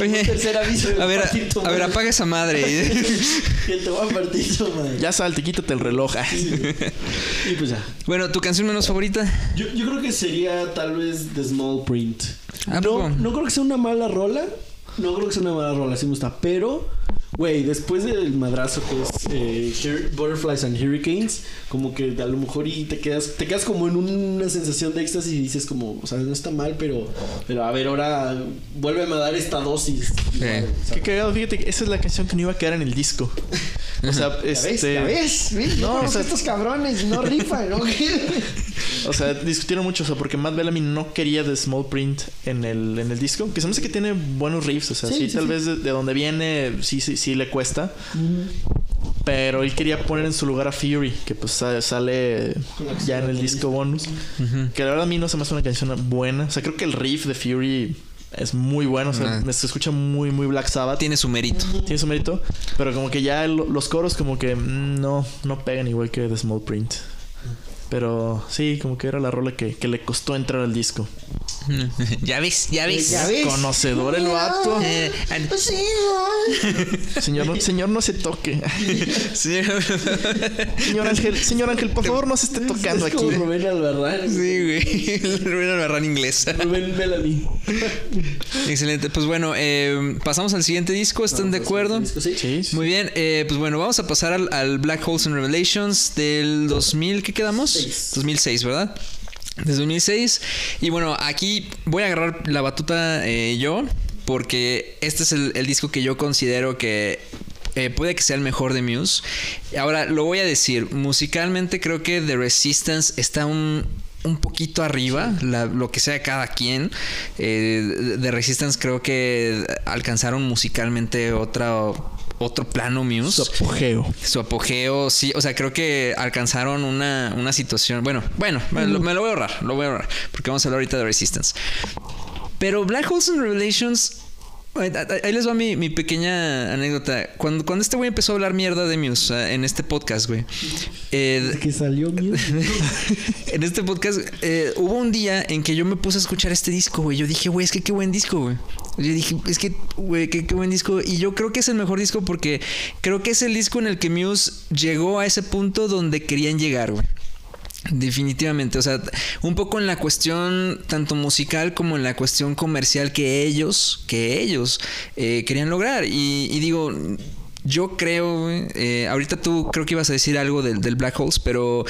Oye, tercer aviso a ver, a ver, apaga esa madre. Que te voy a partir tu madre. Ya salte, quítate el reloj. Y pues ya. Bueno, ¿tu canción menos favorita? Yo, yo creo que sería tal vez The Small Print. ¿A No, no creo que sea una mala rola. No creo que sea una mala rola, sí me gusta. Pero, güey, después del madrazo que es eh, Butterflies and Hurricanes, como que a lo mejor y te quedas, te quedas como en una sensación de éxtasis y dices como, o sea, no está mal, pero, pero a ver, ahora vuélveme a dar esta dosis. Qué cagado, fíjate que esa es la canción que no iba a quedar en el disco. O sea, este. ¿Ya ves? ¿Ves? No, No, o sea- estos cabrones no rifan, ¿no? O sea, discutieron mucho, o sea, porque Matt Bellamy no quería The Small Print en el, en el disco. Que se me hace que tiene buenos riffs, o sea, sí, Sí, sí, tal sí. vez de, de donde viene, sí, sí, sí le cuesta. Pero él quería poner en su lugar a Fury, que pues sa- sale ya en el disco bonus. Que la verdad a mí no se me hace una canción buena. O sea, creo que el riff de Fury es muy bueno. O sea, Ah. se escucha muy, muy Black Sabbath. Tiene su mérito. Tiene su mérito. Pero como que ya el- los coros como que mm, no, no pegan igual que The Small Print. Pero sí, como que era la rola que, que le costó entrar al disco. ya ves, ya ves. Ya ves. Conocedor el vato. Eh, Pues sí, Señor, no, señor, no se toque. Señor Ángel, señor Ángel, por favor, no se esté tocando es aquí. como Rubén Albarrán. sí, güey. Rubén Albarrán inglesa. Rubén Bellamy. Excelente. Pues bueno, eh, pasamos al siguiente disco. ¿Están de acuerdo? Sí. Muy bien, eh, pues bueno, vamos a pasar al, al Black Holes and Revelations del 2000, ¿qué quedamos? Seis. 2006, ¿verdad? Desde 2006. Y bueno, aquí voy a agarrar la batuta eh, yo, porque este es el, disco que yo considero que eh, puede que sea el mejor de Muse. Ahora, lo voy a decir, musicalmente creo que The Resistance está un... Un poquito arriba, lo que sea cada quien. Eh, The Resistance creo que alcanzaron musicalmente otra, otro plano Muse Su apogeo. su apogeo, sí, o sea, creo que alcanzaron una, una situación. Bueno, bueno, me lo, me lo voy a ahorrar, lo voy a ahorrar, porque vamos a hablar ahorita de Resistance. Pero Black Holes and Revelations. Ahí les va mi, mi pequeña anécdota. Cuando, cuando este güey empezó a hablar mierda de Muse en este podcast, güey. eh, Que salió mío. en este podcast eh, hubo un día en que yo me puse a escuchar este disco, güey. Yo dije, güey, es que qué buen disco, güey. Yo dije, es que, güey, qué, qué buen disco. Y yo creo que es el mejor disco porque creo que es el disco en el que Muse llegó a ese punto donde querían llegar, güey. Definitivamente, o sea, un poco en la cuestión tanto musical como en la cuestión comercial que ellos, que ellos eh, querían lograr. Y, digo, yo creo, eh, ahorita tú creo que ibas a decir algo del, del Black Holes, pero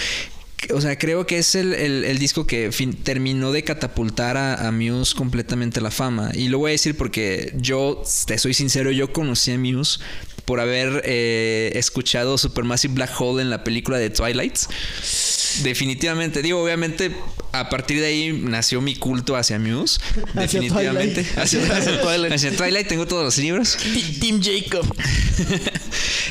o sea, creo que es el, el- disco que terminó de catapultar a, a Muse completamente la fama. Y lo voy a decir porque yo, te soy sincero, yo conocí a Muse por haber eh, escuchado Supermassive Black Hole en la película de Twilight. Definitivamente, digo, obviamente a partir de ahí nació mi culto hacia Muse. Hacia definitivamente. Twilight. Hacia, hacia Twilight. Hacia Twilight, tengo todos los libros. Team Jacob.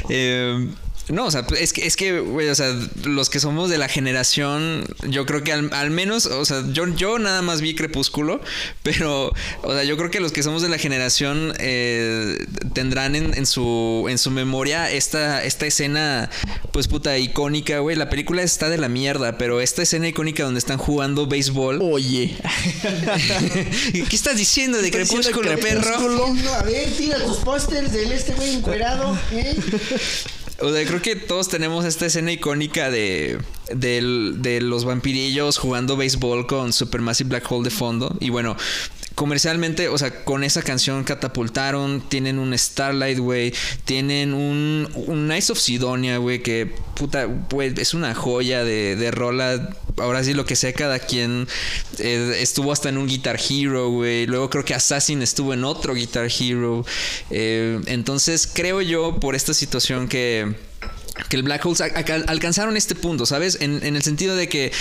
Eh, no, o sea, es que, es que, güey, o sea, los que somos de la generación, yo creo que al, al menos, o sea, yo, yo nada más vi Crepúsculo, pero, o sea, yo creo que los que somos de la generación eh, tendrán en, en su, en su memoria esta, esta escena, pues puta, icónica, güey. La película está de la mierda, pero esta escena icónica donde están jugando béisbol. Oye. ¿Qué estás diciendo de ¿Estás diciendo Crepúsculo, perro? Crepúsculo? No, a ver, tira tus pósters de este güey encuerado. ¿eh? O sea, creo que todos tenemos esta escena icónica de, de los vampirillos jugando béisbol con Supermassive Black Hole de fondo. Y bueno, comercialmente, o sea, con esa canción catapultaron. Tienen un Starlight, güey. Tienen un, un Nice of Sidonia, güey, que puta, güey, es una joya de, de rola. Ahora sí, lo que sea, cada quien eh, estuvo hasta en un Guitar Hero, güey. Luego creo que Assassin estuvo en otro Guitar Hero. Eh, entonces, creo yo, por esta situación que que el Black Holes alcanzaron este punto, ¿sabes? En, en el sentido de que,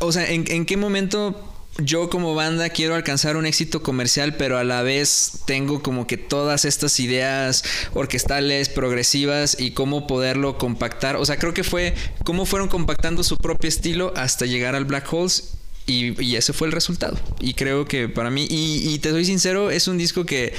o sea, ¿en, en qué momento yo como banda quiero alcanzar un éxito comercial, pero a la vez tengo como que todas estas ideas orquestales, progresivas y cómo poderlo compactar? O sea, creo que fue cómo fueron compactando su propio estilo hasta llegar al Black Holes. Y, ese fue el resultado. Y creo que para mí, y, y te soy sincero, es un disco que,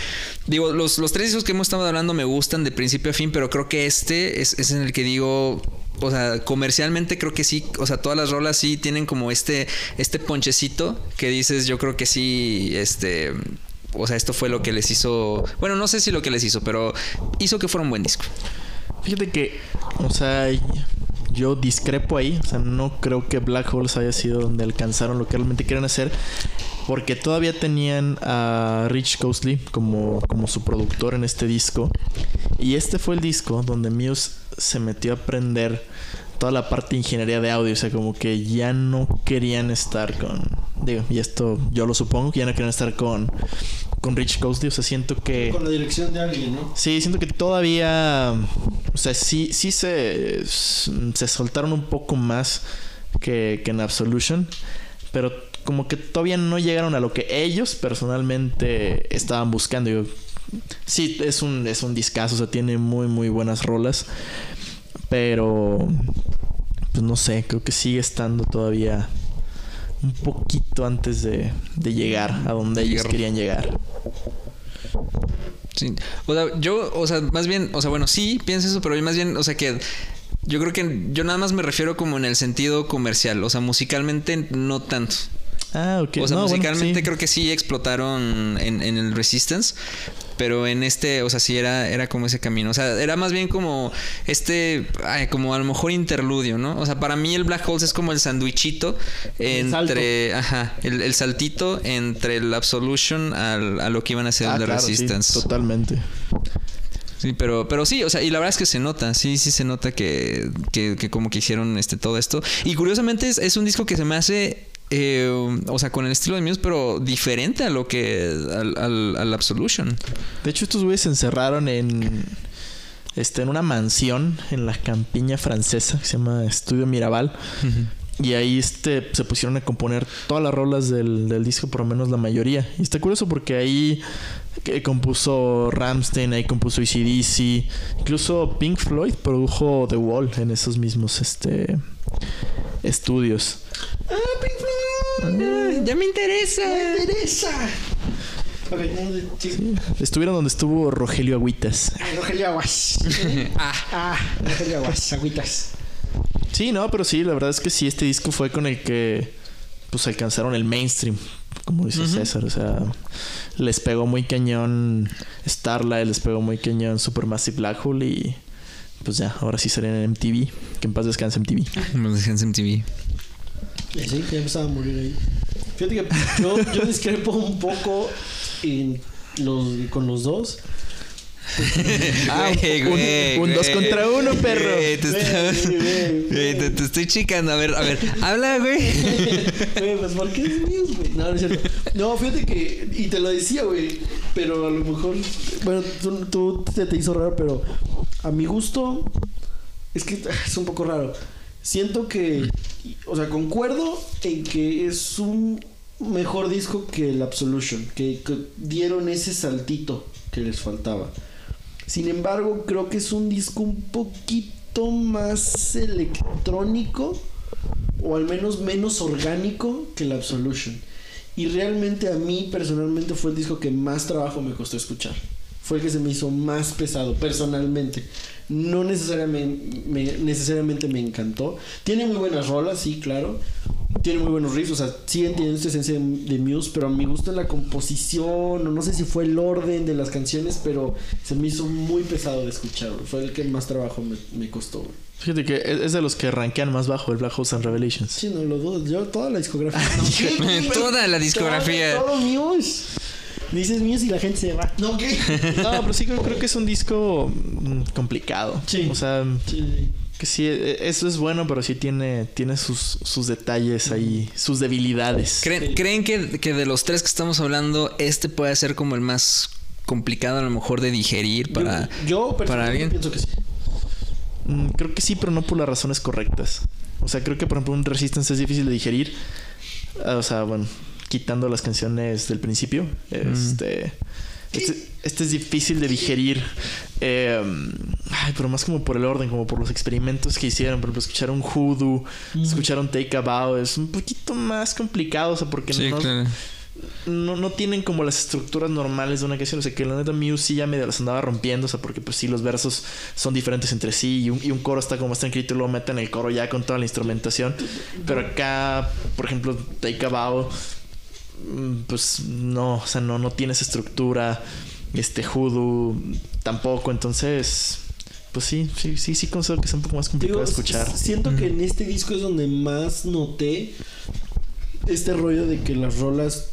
digo, los, los tres discos que hemos estado hablando me gustan de principio a fin, pero creo que este es, es en el que digo, o sea, comercialmente creo que sí, o sea, todas las rolas sí tienen como este, este ponchecito que dices, yo creo que sí, este... O sea, esto fue lo que les hizo. Bueno, no sé si lo que les hizo, pero hizo que fuera un buen disco. Fíjate que, o sea, yo discrepo ahí. O sea, no creo que Black Holes haya sido donde alcanzaron lo que realmente quieren hacer. Porque todavía tenían a Rich Cosley como, como su productor en este disco. Y este fue el disco donde Muse se metió a aprender toda la parte de ingeniería de audio. O sea, como que ya no querían estar con. Digo, y esto yo lo supongo, que ya no querían estar con, con Rich Cosley. O sea, siento que. Con la dirección de alguien, ¿no? Sí, siento que todavía. O sea, sí, sí se, se soltaron un poco más que, que en Absolution. Pero como que todavía no llegaron a lo que ellos personalmente estaban buscando. Digo, sí, es un, es un discazo, o sea, tiene muy, muy buenas rolas. Pero. Pues no sé, creo que sigue estando todavía un poquito antes de, de llegar a donde ellos Llegar. querían llegar. Sí. O sea, yo, o sea, más bien, o sea, bueno, sí, pienso eso, pero yo más bien, o sea, que yo creo que yo nada más me refiero como en el sentido comercial, o sea, musicalmente no tanto. Ah, ok. O sea, No, bueno, musicalmente sí. creo que sí explotaron en, en el Resistance. Pero en este, o sea, sí era, era como ese camino. O sea, era más bien como este, ay, como a lo mejor interludio, ¿no? O sea, para mí el Black Holes es como el sandwichito El entre, ajá, el, el saltito entre el Absolution al- a lo que iban a ser Ah, el sí, Resistance. totalmente. Sí, pero, pero sí, o sea, y la verdad es que se nota, sí, sí se nota que, que, que como que hicieron este, todo esto. Y curiosamente es, es un disco que se me hace, eh, o sea, con el estilo de Muse, pero diferente a lo que, al, al, al Absolution. De hecho, estos güeyes se encerraron en. Este, en una mansión en la campiña francesa que se llama Estudio Mirabal. Y ahí este, se pusieron a componer todas las rolas del, del disco, por lo menos la mayoría. Y está curioso porque ahí que compuso Ramstein, ahí compuso ACDC. Incluso Pink Floyd produjo The Wall en esos mismos este, estudios. ya me interesa. ¡Me interesa! Ok, no, sí. Estuvieron donde estuvo Rogelio Agüitas. Ay, Rogelio Aguas. Ah, Ah, Rogelio Aguas, agüitas. Sí, no, pero sí, la verdad es que sí, este disco fue con el que pues alcanzaron el mainstream, como dice César, o sea, les pegó muy cañón Starlight, les pegó muy cañón Supermassive Black Hole y pues ya, ahora sí salen en MTV, que en paz descanse MTV. Los de Hands MTV. Sí, ya empezaba a morir ahí. Fíjate que yo, yo discrepo un poco en los, con los dos. Ah, Güey, un- güey, un dos güey. contra uno, perro. Güey, te, está- Güey, güey, Güey, te- te estoy chicando. A ver, a ver, habla, güey. Güey, pues ¿por qué es Muse, güey? No, no es cierto. No, fíjate que, y te lo decía, güey, pero a lo mejor, bueno, tú, tú te, te hizo raro, pero a mi gusto, es que es un poco raro. Siento que, o sea, concuerdo en que es un mejor disco que el Absolution, que, dieron ese saltito que les faltaba. Sin embargo, creo que es un disco un poquito más electrónico o al menos menos orgánico que el Absolution. Y realmente a mí personalmente fue el disco que más trabajo me costó escuchar. Fue el que se me hizo más pesado personalmente. No necesariamente me, necesariamente me encantó. Tiene muy buenas rolas, sí, claro. Tiene muy buenos riffs, o sea, sí entiendo esta esencia de, de Muse, pero a mi gusto la composición, o no sé si fue el orden de las canciones, pero se me hizo muy pesado de escuchar. Fue el que más trabajo me, me costó. Fíjate que es de los que rankean más bajo el Black Holes and Revelations. Sí, no lo dudo. Yo toda la discografía. No, ¿qué? Toda la discografía. Todo, todo Muse. Dices Muse y la gente se va. No, ¿qué? No, pero sí creo, creo que es un disco mm, complicado. Sí. O sea, Sí. que sí, e- eso es bueno, pero sí tiene, tiene sus, sus detalles ahí, sus debilidades. ¿Creen, ¿creen que, que de los tres que estamos hablando, este puede ser como el más complicado a lo mejor de digerir para... yo, yo para alguien? pienso que sí. Mm, creo que sí, pero no por las razones correctas. O sea, creo que por ejemplo un Resistance es difícil de digerir. Ah, O sea, bueno, quitando las canciones del principio. Este. Este, este es difícil de digerir. eh, ay, pero más como por el orden, como por los experimentos que hicieron. Por ejemplo, escuchar un hoodoo, escuchar un take a bow. Es un poquito más complicado. O sea, porque Sí, no, claro. no, no tienen como las estructuras normales de una canción. O sea, que la neta Muse sí ya medio las andaba rompiendo. O sea, porque pues sí, los versos son diferentes entre sí. Y un, y un coro está como más tranquilo y luego meten el coro ya con toda la instrumentación. Pero acá, por ejemplo, Take a Bow, mm, pues no, o sea, no, no tiene esa estructura. Este Hoodoo tampoco. Entonces, pues sí, sí, sí, sí considero que es un poco más complicado Digo, de escuchar. Siento que en este disco es donde más noté este rollo de que las rolas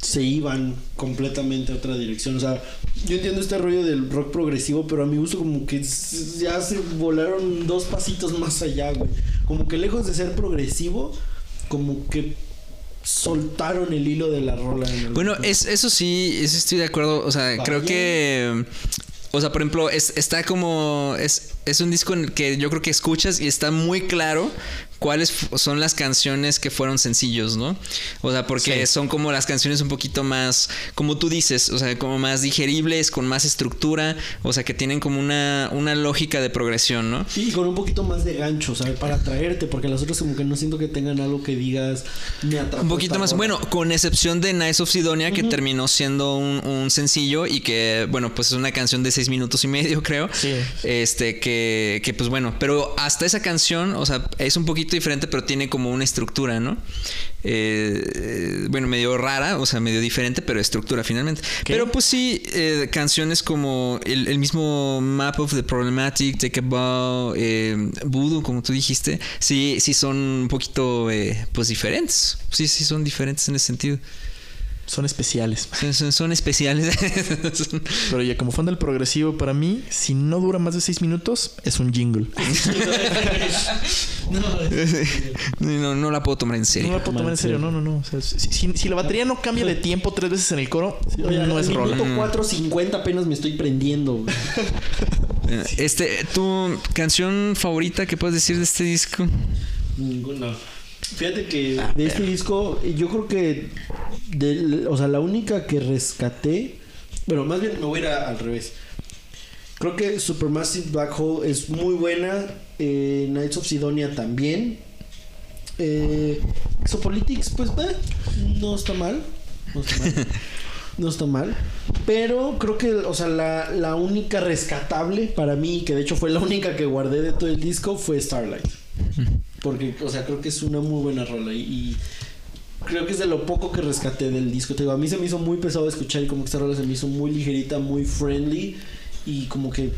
se iban completamente a otra dirección. O sea, yo entiendo este rollo del rock progresivo, pero a mi gusto como que ya se volaron dos pasitos más allá, güey. Como que lejos de ser progresivo, como que soltaron el hilo de la rola. en algún Bueno, es, eso sí, eso estoy de acuerdo. O sea, creo que. O sea, por ejemplo, es, está como. Es, es un disco en el que yo creo que escuchas y está muy claro cuáles son las canciones que fueron sencillos, ¿no? O sea, porque Sí. son como las canciones un poquito más, como tú dices, o sea, como más digeribles, con más estructura, o sea, que tienen como una, una lógica de progresión, ¿no? Sí, con un poquito más de gancho, ¿sabes? Para atraerte, porque las otras como que no siento que tengan algo que digas, me atrapó Un poquito más, rola". bueno, con excepción de Nice of Sidonia, que terminó siendo un, un sencillo y que, bueno, pues es una canción de seis minutos y medio, creo. Sí. Este, que, que pues bueno, pero hasta esa canción, o sea, es un poquito diferente, pero tiene como una estructura, ¿no? Eh, bueno, medio rara, o sea, medio diferente, pero estructura finalmente. Pero pues sí, eh, canciones como el, el mismo Map of the Problematic, Take a Bow, eh, Voodoo, como tú dijiste, sí, sí son un poquito, eh, pues diferentes. Sí, sí son diferentes en ese sentido. Son especiales. Son, son- son especiales. Pero ya como fan del progresivo, para mí, si no dura más de seis minutos, es un jingle. no, no la puedo tomar en No serio. la puedo tomar en serio, no, no, no. O sea, si, si- si la batería no cambia de tiempo tres veces en el coro, Oye, no es minuto 4.50 apenas me estoy prendiendo, güey. Este, tu canción favorita que puedes decir de este disco? Ninguna. Fíjate que de este disco, yo creo que, de- o sea, la única que rescaté, bueno, más bien me voy a ir a- al revés. Creo que Supermassive Black Hole es muy buena, eh, Knights of Sidonia también. Eh, Exopolitics, pues, eh, no está mal, no está mal. No está mal. Pero creo que, o sea, la, la única rescatable para mí, que de hecho fue la única que guardé de todo el disco, fue Starlight. Porque, o sea, creo que es una muy buena rola y, creo que es de lo poco que rescaté del disco. Te digo, a mí se me hizo muy pesado escuchar y como que esta rola se me hizo muy ligerita, muy friendly y como que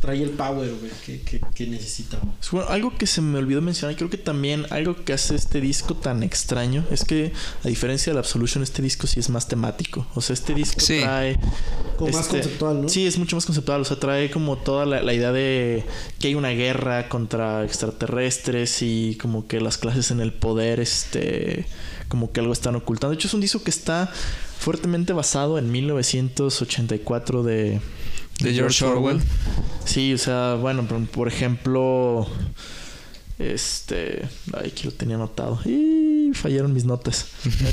trae el power, güey, que, que, que necesitaba. Bueno, algo que se me olvidó mencionar, creo que también algo que hace este disco tan extraño es que, a diferencia del Absolution, este disco sí es más temático. O sea, este disco Sí. trae. Como más este, conceptual, ¿no? Sí, es mucho más conceptual. O sea, trae como toda la, la idea de que hay una guerra contra extraterrestres y como que las clases en el poder, este. Como que algo están ocultando. De hecho, es un disco que está fuertemente basado en 1984 de. De George Orwell. Sí, o sea, bueno, por, por ejemplo, este, ay, que lo tenía anotado. Y fallaron mis notas.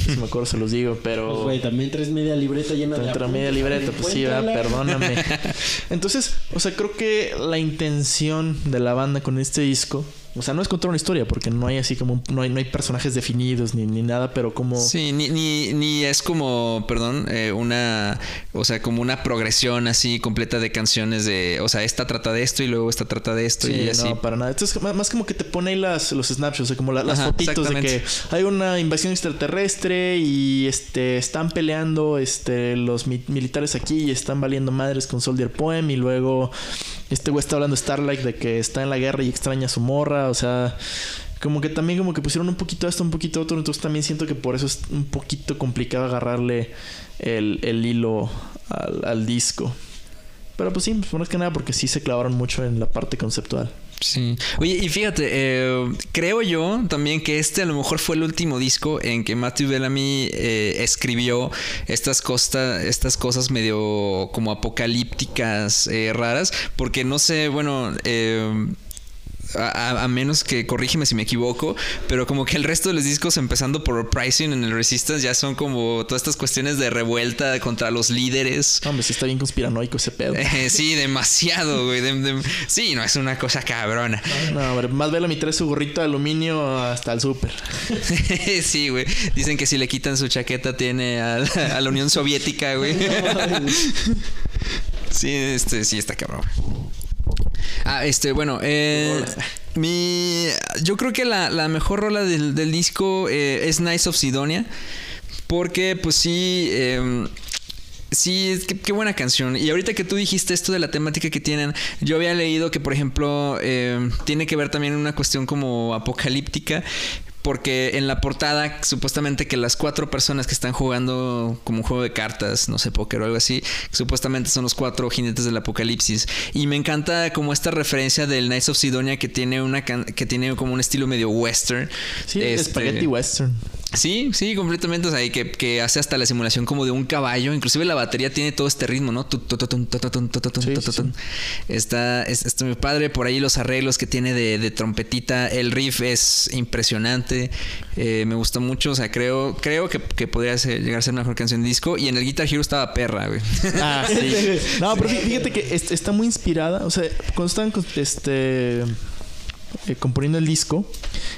Si me acuerdo se los digo, pero Pues, güey, también traes media libreta llena de apuntes, media libreta, pues sí, ¿verdad? encuéntrala. perdóname. Entonces, o sea, creo que la intención de la banda con este disco, o sea, no es contar una historia, porque no hay así como, no hay, no hay personajes definidos ni, ni nada, pero como... Sí, ni, ni, ni es como, perdón, eh, una, o sea, como una progresión así completa de canciones de, o sea, esta trata de esto y luego esta trata de esto Sí, y así. no, para nada. Esto es más, como que te pone ahí las, los snapshots, o sea, como la- las Ajá, fotitos de que hay una invasión extraterrestre y este están peleando este los mi- militares aquí y están valiendo madres con Soldier Poem y luego este güey está hablando Starlight de que está en la guerra y extraña a su morra, o sea, como que también como que pusieron un poquito esto, un poquito otro, entonces también siento que por eso es un poquito complicado agarrarle el, el hilo al, al disco. Pero pues sí, pues más que nada porque sí se clavaron mucho en la parte conceptual. Sí. Oye, y fíjate, eh, creo yo también que este a lo mejor fue el último disco en que Matthew Bellamy eh, escribió estas, costa, estas cosas medio como apocalípticas eh, raras, porque no sé, bueno, eh, a, menos que corrígeme si me equivoco, pero como que el resto de los discos, empezando por Pricing en el Resistance, ya son como todas estas cuestiones de revuelta contra los líderes. No, Hombre, sí está bien conspiranoico ese pedo. Eh, sí, demasiado, güey. de- de- sí, no, es una cosa cabrona. No, hombre, más vela mi trae su gorrito de aluminio hasta el súper. sí, güey. Dicen que si le quitan su chaqueta tiene a, la- a la Unión Soviética, güey. sí, este, sí está cabrón. Ah, este, bueno, eh, mi, yo creo que la, la mejor rola del, del disco eh, es Nice of Sidonia, porque pues sí, eh, Sí, qué buena canción. Y ahorita que tú dijiste esto de la temática que tienen, yo había leído que, por ejemplo, eh, tiene que ver también una cuestión como apocalíptica. Porque en la portada, supuestamente que las cuatro personas que están jugando como un juego de cartas, no sé, póker o algo así, supuestamente son los cuatro jinetes del apocalipsis. Y me encanta como esta referencia del Knights of Sidonia que tiene una que tiene como un estilo medio western. Sí, Este, Spaghetti Western. Sí, sí, completamente. O sea, y que, que hace hasta la simulación como de un caballo. Inclusive la batería tiene todo este ritmo, ¿no? Sí, sí, sí. Está, es- está muy padre. Por ahí los arreglos que tiene de, de trompetita. El riff es impresionante. Eh, me gustó mucho. O sea, creo, creo que, que podría ser- llegar a ser una mejor canción de disco. Y en el Guitar Hero estaba perra, güey. Ah, sí. No, pero fí- fíjate que est- está muy inspirada. O sea, cuando estaban con- este, eh, componiendo el disco,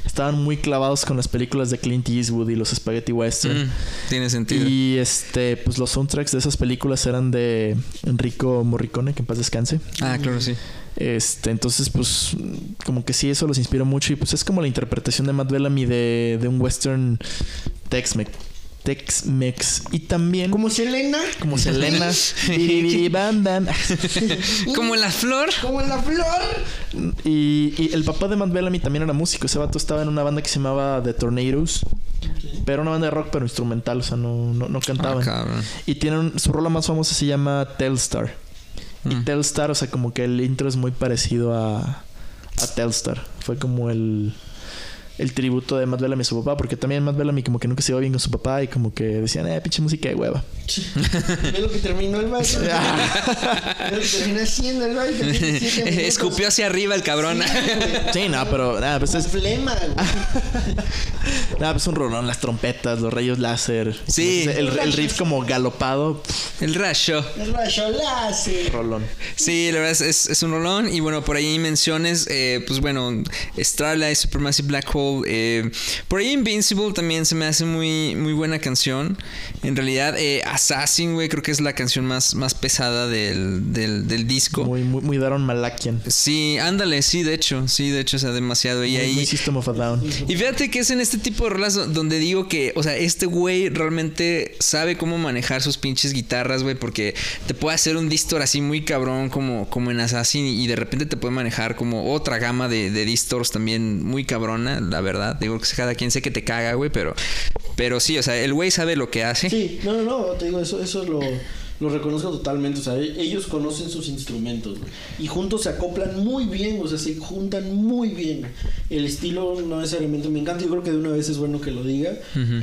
estaban muy clavados con las películas de Clint Eastwood y los Spaghetti Western. Mm, tiene sentido. Y este, pues los soundtracks de esas películas eran de Enrico Morricone, que en paz descanse. Ah, claro, sí. Este, entonces, pues, como que sí, eso los inspiró mucho. Y pues es como la interpretación de Matt Bellamy de, de un western Tex-Mex. Tex-Mex. Y también Como Selena, como Selena. Bam, bam. Como la flor. como en la flor. y, y el papá de Matt Bellamy también era músico. Ese vato estaba en una banda que se llamaba The Tornadoes. Pero una banda de rock, pero instrumental. O sea, no, no, no Ah, cantaban. cabrón. y tienen... Su rola más famosa se llama Telstar. Y Mm. Telstar, o sea, como que el intro es muy parecido a, a Telstar. Fue como el, el tributo de Matt Bellamy a su papá, porque también Matt Bellamy como que nunca se iba bien con su papá y como que decían, eh, pinche música de hueva. Ve lo que terminó el baile. Ve lo que terminó haciendo el baile. Escupió hacia arriba el cabrón. Sí, no, pero nada, pues es, flema, güey. nada, pues un rolón, las trompetas, los rayos láser. Sí. El, el riff como galopado, el rayo. El rayo láser. rolón. Sí, la verdad es, es, es un rolón. Y bueno, por ahí menciones, eh, pues bueno, Starlight, Supermassive Black Hole. Eh, por ahí Invincible también se me hace muy, muy buena canción. En realidad, eh, Assassin, güey, creo que es la canción más, más pesada del, del, del disco. Muy, muy, muy Daron Malakian. Sí, ándale, sí, de hecho, sí, de hecho, o sea, demasiado. Y Muy, ahí. muy System of a Down. Y fíjate que es en este tipo de rolas do- donde digo que, o sea, este güey realmente sabe cómo manejar sus pinches guitarras, güey, porque te puede hacer un distor así muy cabrón como, como en Assassin y de repente te puede manejar como otra gama de, de distors también muy cabrona, la verdad. Digo que cada quien sé que te caga, güey, pero, pero sí, o sea, el güey sabe lo que hace. Sí, no, no, no, te digo, eso, eso lo, lo reconozco totalmente. O sea, e- ellos conocen sus instrumentos, güey. Y juntos se acoplan muy bien, o sea, se juntan muy bien. El estilo no necesariamente me encanta. Yo creo que de una vez es bueno que lo diga.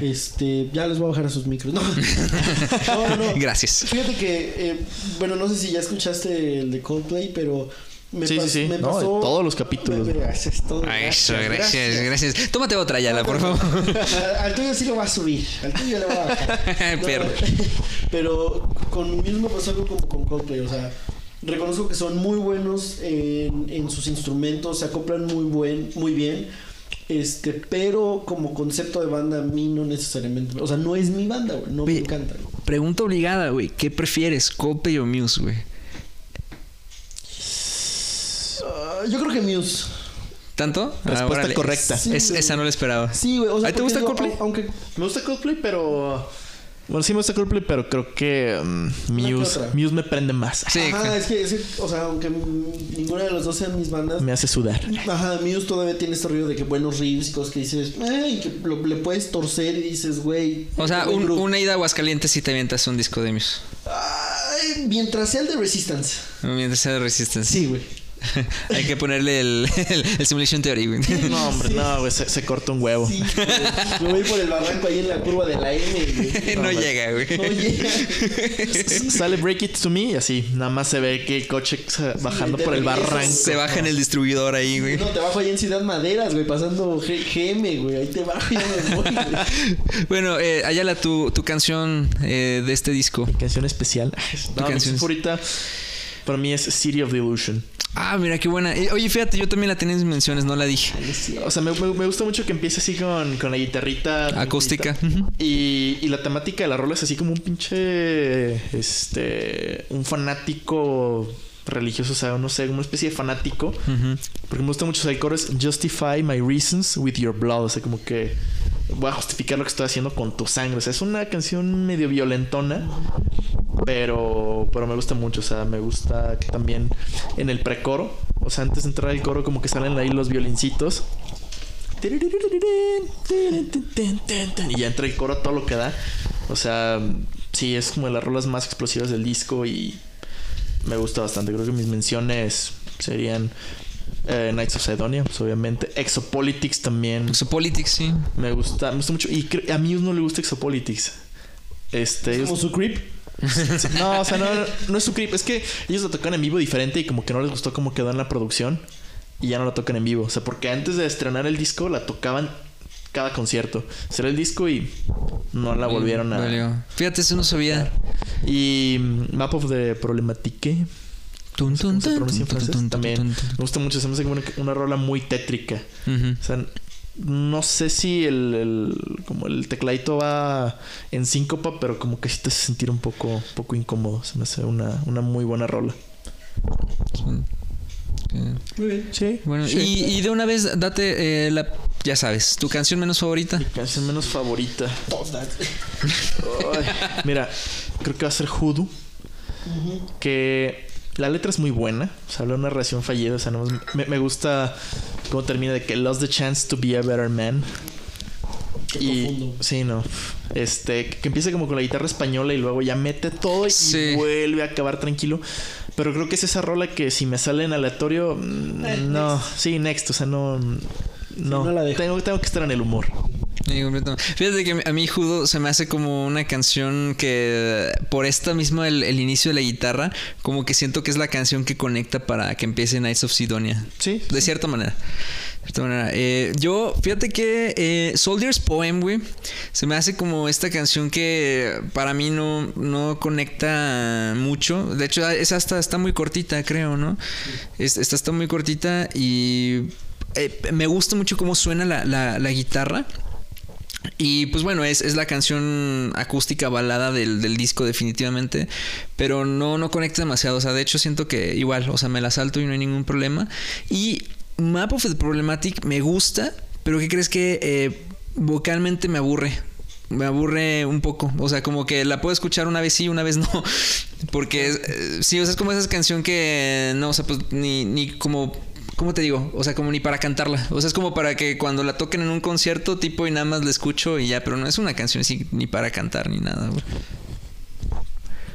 Este, ya les voy a bajar a sus micros. No, no, no. no. Gracias. Fíjate que, eh, bueno, no sé si ya escuchaste el de Coldplay, pero me, Sí, sí, sí. me No, pasó. todos los capítulos. Gracias, todo. Eso, gracias, gracias. Tómate otra, Yala, por favor. Al tuyo sí lo va a subir. Al tuyo le va a bajar. No, Perro. pero con Muse me pasó algo como con Coldplay. O sea, reconozco que son muy buenos en, en sus instrumentos, se acoplan muy, buen, muy bien. Este, pero como concepto de banda a mí no necesariamente, o sea, no es mi banda, güey, no me encanta. güey. Pregunta obligada, güey. ¿Qué prefieres, Coldplay o Muse, güey? Ah, yo creo que Muse. ¿Tanto? Ah, Respuesta órale. correcta. Sí, Es- güey. esa no la esperaba. Sí, güey, o sea, ¿A ti te gusta digo, Coldplay? au- Aunque Me gusta Coldplay, pero... Bueno, sí me gusta Coldplay, pero creo que mm, Muse. Muse me prende más. Sí, Ajá, es que, es que, o sea, aunque ninguna de las dos sean mis bandas, Me hace sudar. Ajá, Muse todavía tiene este rollo de que buenos riffs y cosas que dices, ay, que lo- le puedes torcer y dices, güey. O sea, un- grupo". una ida a Aguascalientes si te avientas un disco de Muse. Ay, mientras sea el de Resistance. Mientras sea de Resistance. Sí, güey. Hay que ponerle el, el, el Simulation Theory, güey. No, hombre, no, güey, se, se corta un huevo. Sí, güey. Me voy por el barranco ahí en la curva de la M. güey. no llega, güey. No llega. Sale Break It To Me y así, nada más se ve que el coche bajando por el barranco. Se baja en el distribuidor ahí, güey. No, te bajo ahí en Ciudad Maderas, güey, pasando G- GM, güey. Ahí te bajo y ya me voy, güey. Bueno, eh, Ayala, tu, tu canción eh, de este disco. Mi canción especial. No, canción canción es- favorita para mí es City of Delusion. Ah, mira, qué buena. Eh, Oye, fíjate, yo también la tenía en mis menciones, no la dije. O sea, me, me- me gusta mucho que empiece así con, con la guitarrita. Acústica. Y, y la temática de la rola es así como un pinche. Este. Un fanático religioso, o sea, no sé, una especie de fanático. Porque me gusta mucho, o sea, el coro es Justify my reasons with your blood. O sea, como que voy a justificar lo que estoy haciendo con tu sangre. O sea, es una canción medio violentona. Pero, pero me gusta mucho. O sea, me gusta también en el precoro. O sea, antes de entrar al coro, como que salen ahí los violincitos. Y ya entra el coro todo lo que da. O sea, sí, es como de las rolas más explosivas del disco y me gusta bastante. Creo que mis menciones serían Eh, Knights of Sidonia, pues obviamente. Exopolitics también. Exopolitics, sí. Me gusta, me gusta mucho. Y a Muse no le gusta Exopolitics. Este. Como su creep. No, o sea, no, no es su creep. Es que ellos lo tocan en vivo diferente y como que no les gustó cómo quedó en la producción. Y ya no lo tocan en vivo. O sea, porque antes de estrenar el disco la tocaban cada concierto. Será el disco y no la volvieron a. Valió. Fíjate, eso no sabía. Y mm, Map of the Problematique. Tun, ¿Cómo tun, se tun, También tun, tun. me gusta mucho. Se me hace como una, una rola muy tétrica. O sea, no sé si el, el- como el tecladito va en síncopa, pero como que sí te hace sentir un poco, poco incómodo. Se me hace una, una muy buena rola. Eh, Muy bien. Sí. Bueno, Sí. y, y de una vez date eh, la, ya sabes, tu canción menos favorita. Canción menos favorita. Todas. Mira, creo que va a ser Hoodoo. Que la letra es muy buena. O sea, habla de una relación fallida. O sea, no, me, me gusta cómo termina de que lost the chance to be a better man. Qué y profundo. sí, no. Este, que empieza como con la guitarra española y luego ya mete todo y Sí. vuelve a acabar tranquilo. Pero creo que es esa rola que si me sale en aleatorio, Eh, no, sí, next, o sea, no, no, no la dejo. tengo, tengo que estar en el humor. Fíjate que a mí Judo se me hace como una canción que por esta misma el, el inicio de la guitarra, como que siento que es la canción que conecta para que empiece Knights of Sidonia. Sí, De cierta manera. De cierta manera. Eh, yo, fíjate que eh, Soldier's Poem, güey, se me hace como esta canción que para mí no, no conecta mucho. De hecho, esa hasta está muy cortita, creo, ¿no? Es- Esta está muy cortita y eh, me gusta mucho cómo suena la, la- la guitarra. Y pues bueno, es, es la canción acústica balada del, del disco definitivamente, pero no, no conecta demasiado, o sea, de hecho siento que igual, o sea, me la salto y no hay ningún problema. Y Map of the Problematic me gusta, pero ¿qué crees que eh, vocalmente me aburre? Me aburre un poco, o sea, como que la puedo escuchar una vez sí, una vez no, porque eh, sí, o sea, es como esa canción que no, o sea, pues ni, ni como ¿Cómo te digo? O sea, como ni para cantarla. O sea, es como para que cuando la toquen en un concierto, tipo, y nada más la escucho y ya, pero no es una canción así ni para cantar ni nada, güey.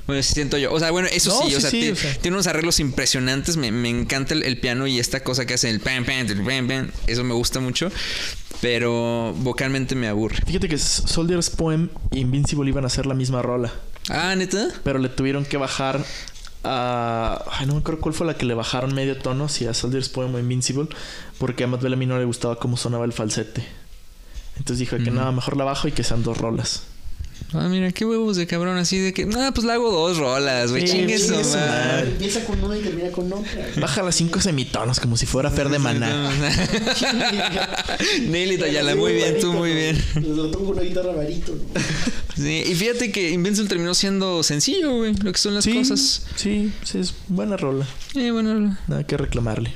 Bueno, sí siento yo. O sea, bueno, eso No, sí, o sea, sí, ti- o sea. tiene unos arreglos impresionantes. Me, me encanta el, el piano y esta cosa que hace el pam, pam, el pam, pam. Eso me gusta mucho. Pero vocalmente me aburre. Fíjate que Soldier's Poem e Invincible iban a ser la misma rola. Ah, neta. Pero le tuvieron que bajar a. Ay, no me acuerdo cuál fue la que le bajaron medio tono, si a Soldier's Poem o Invincible, porque a Matt Bellamy no le gustaba cómo sonaba el falsete. Entonces dijo que no, mejor la bajo y que sean dos rolas. Ah, mira, qué huevos de cabrón. Así de que, ah, pues le hago dos rolas, güey. Sí, Chingue su chingue su madre. madre. Empieza con una y termina con otra. Baja las cinco semitonos como si fuera Fer de Maná. Nelly Ayala, muy bien, tú muy bien. Lo toco con una guitarra varito. Sí, y fíjate que Invincible terminó siendo sencillo, güey, lo que son las Sí, cosas. sí, sí, es buena rola. Eh, bueno, Nada que reclamarle.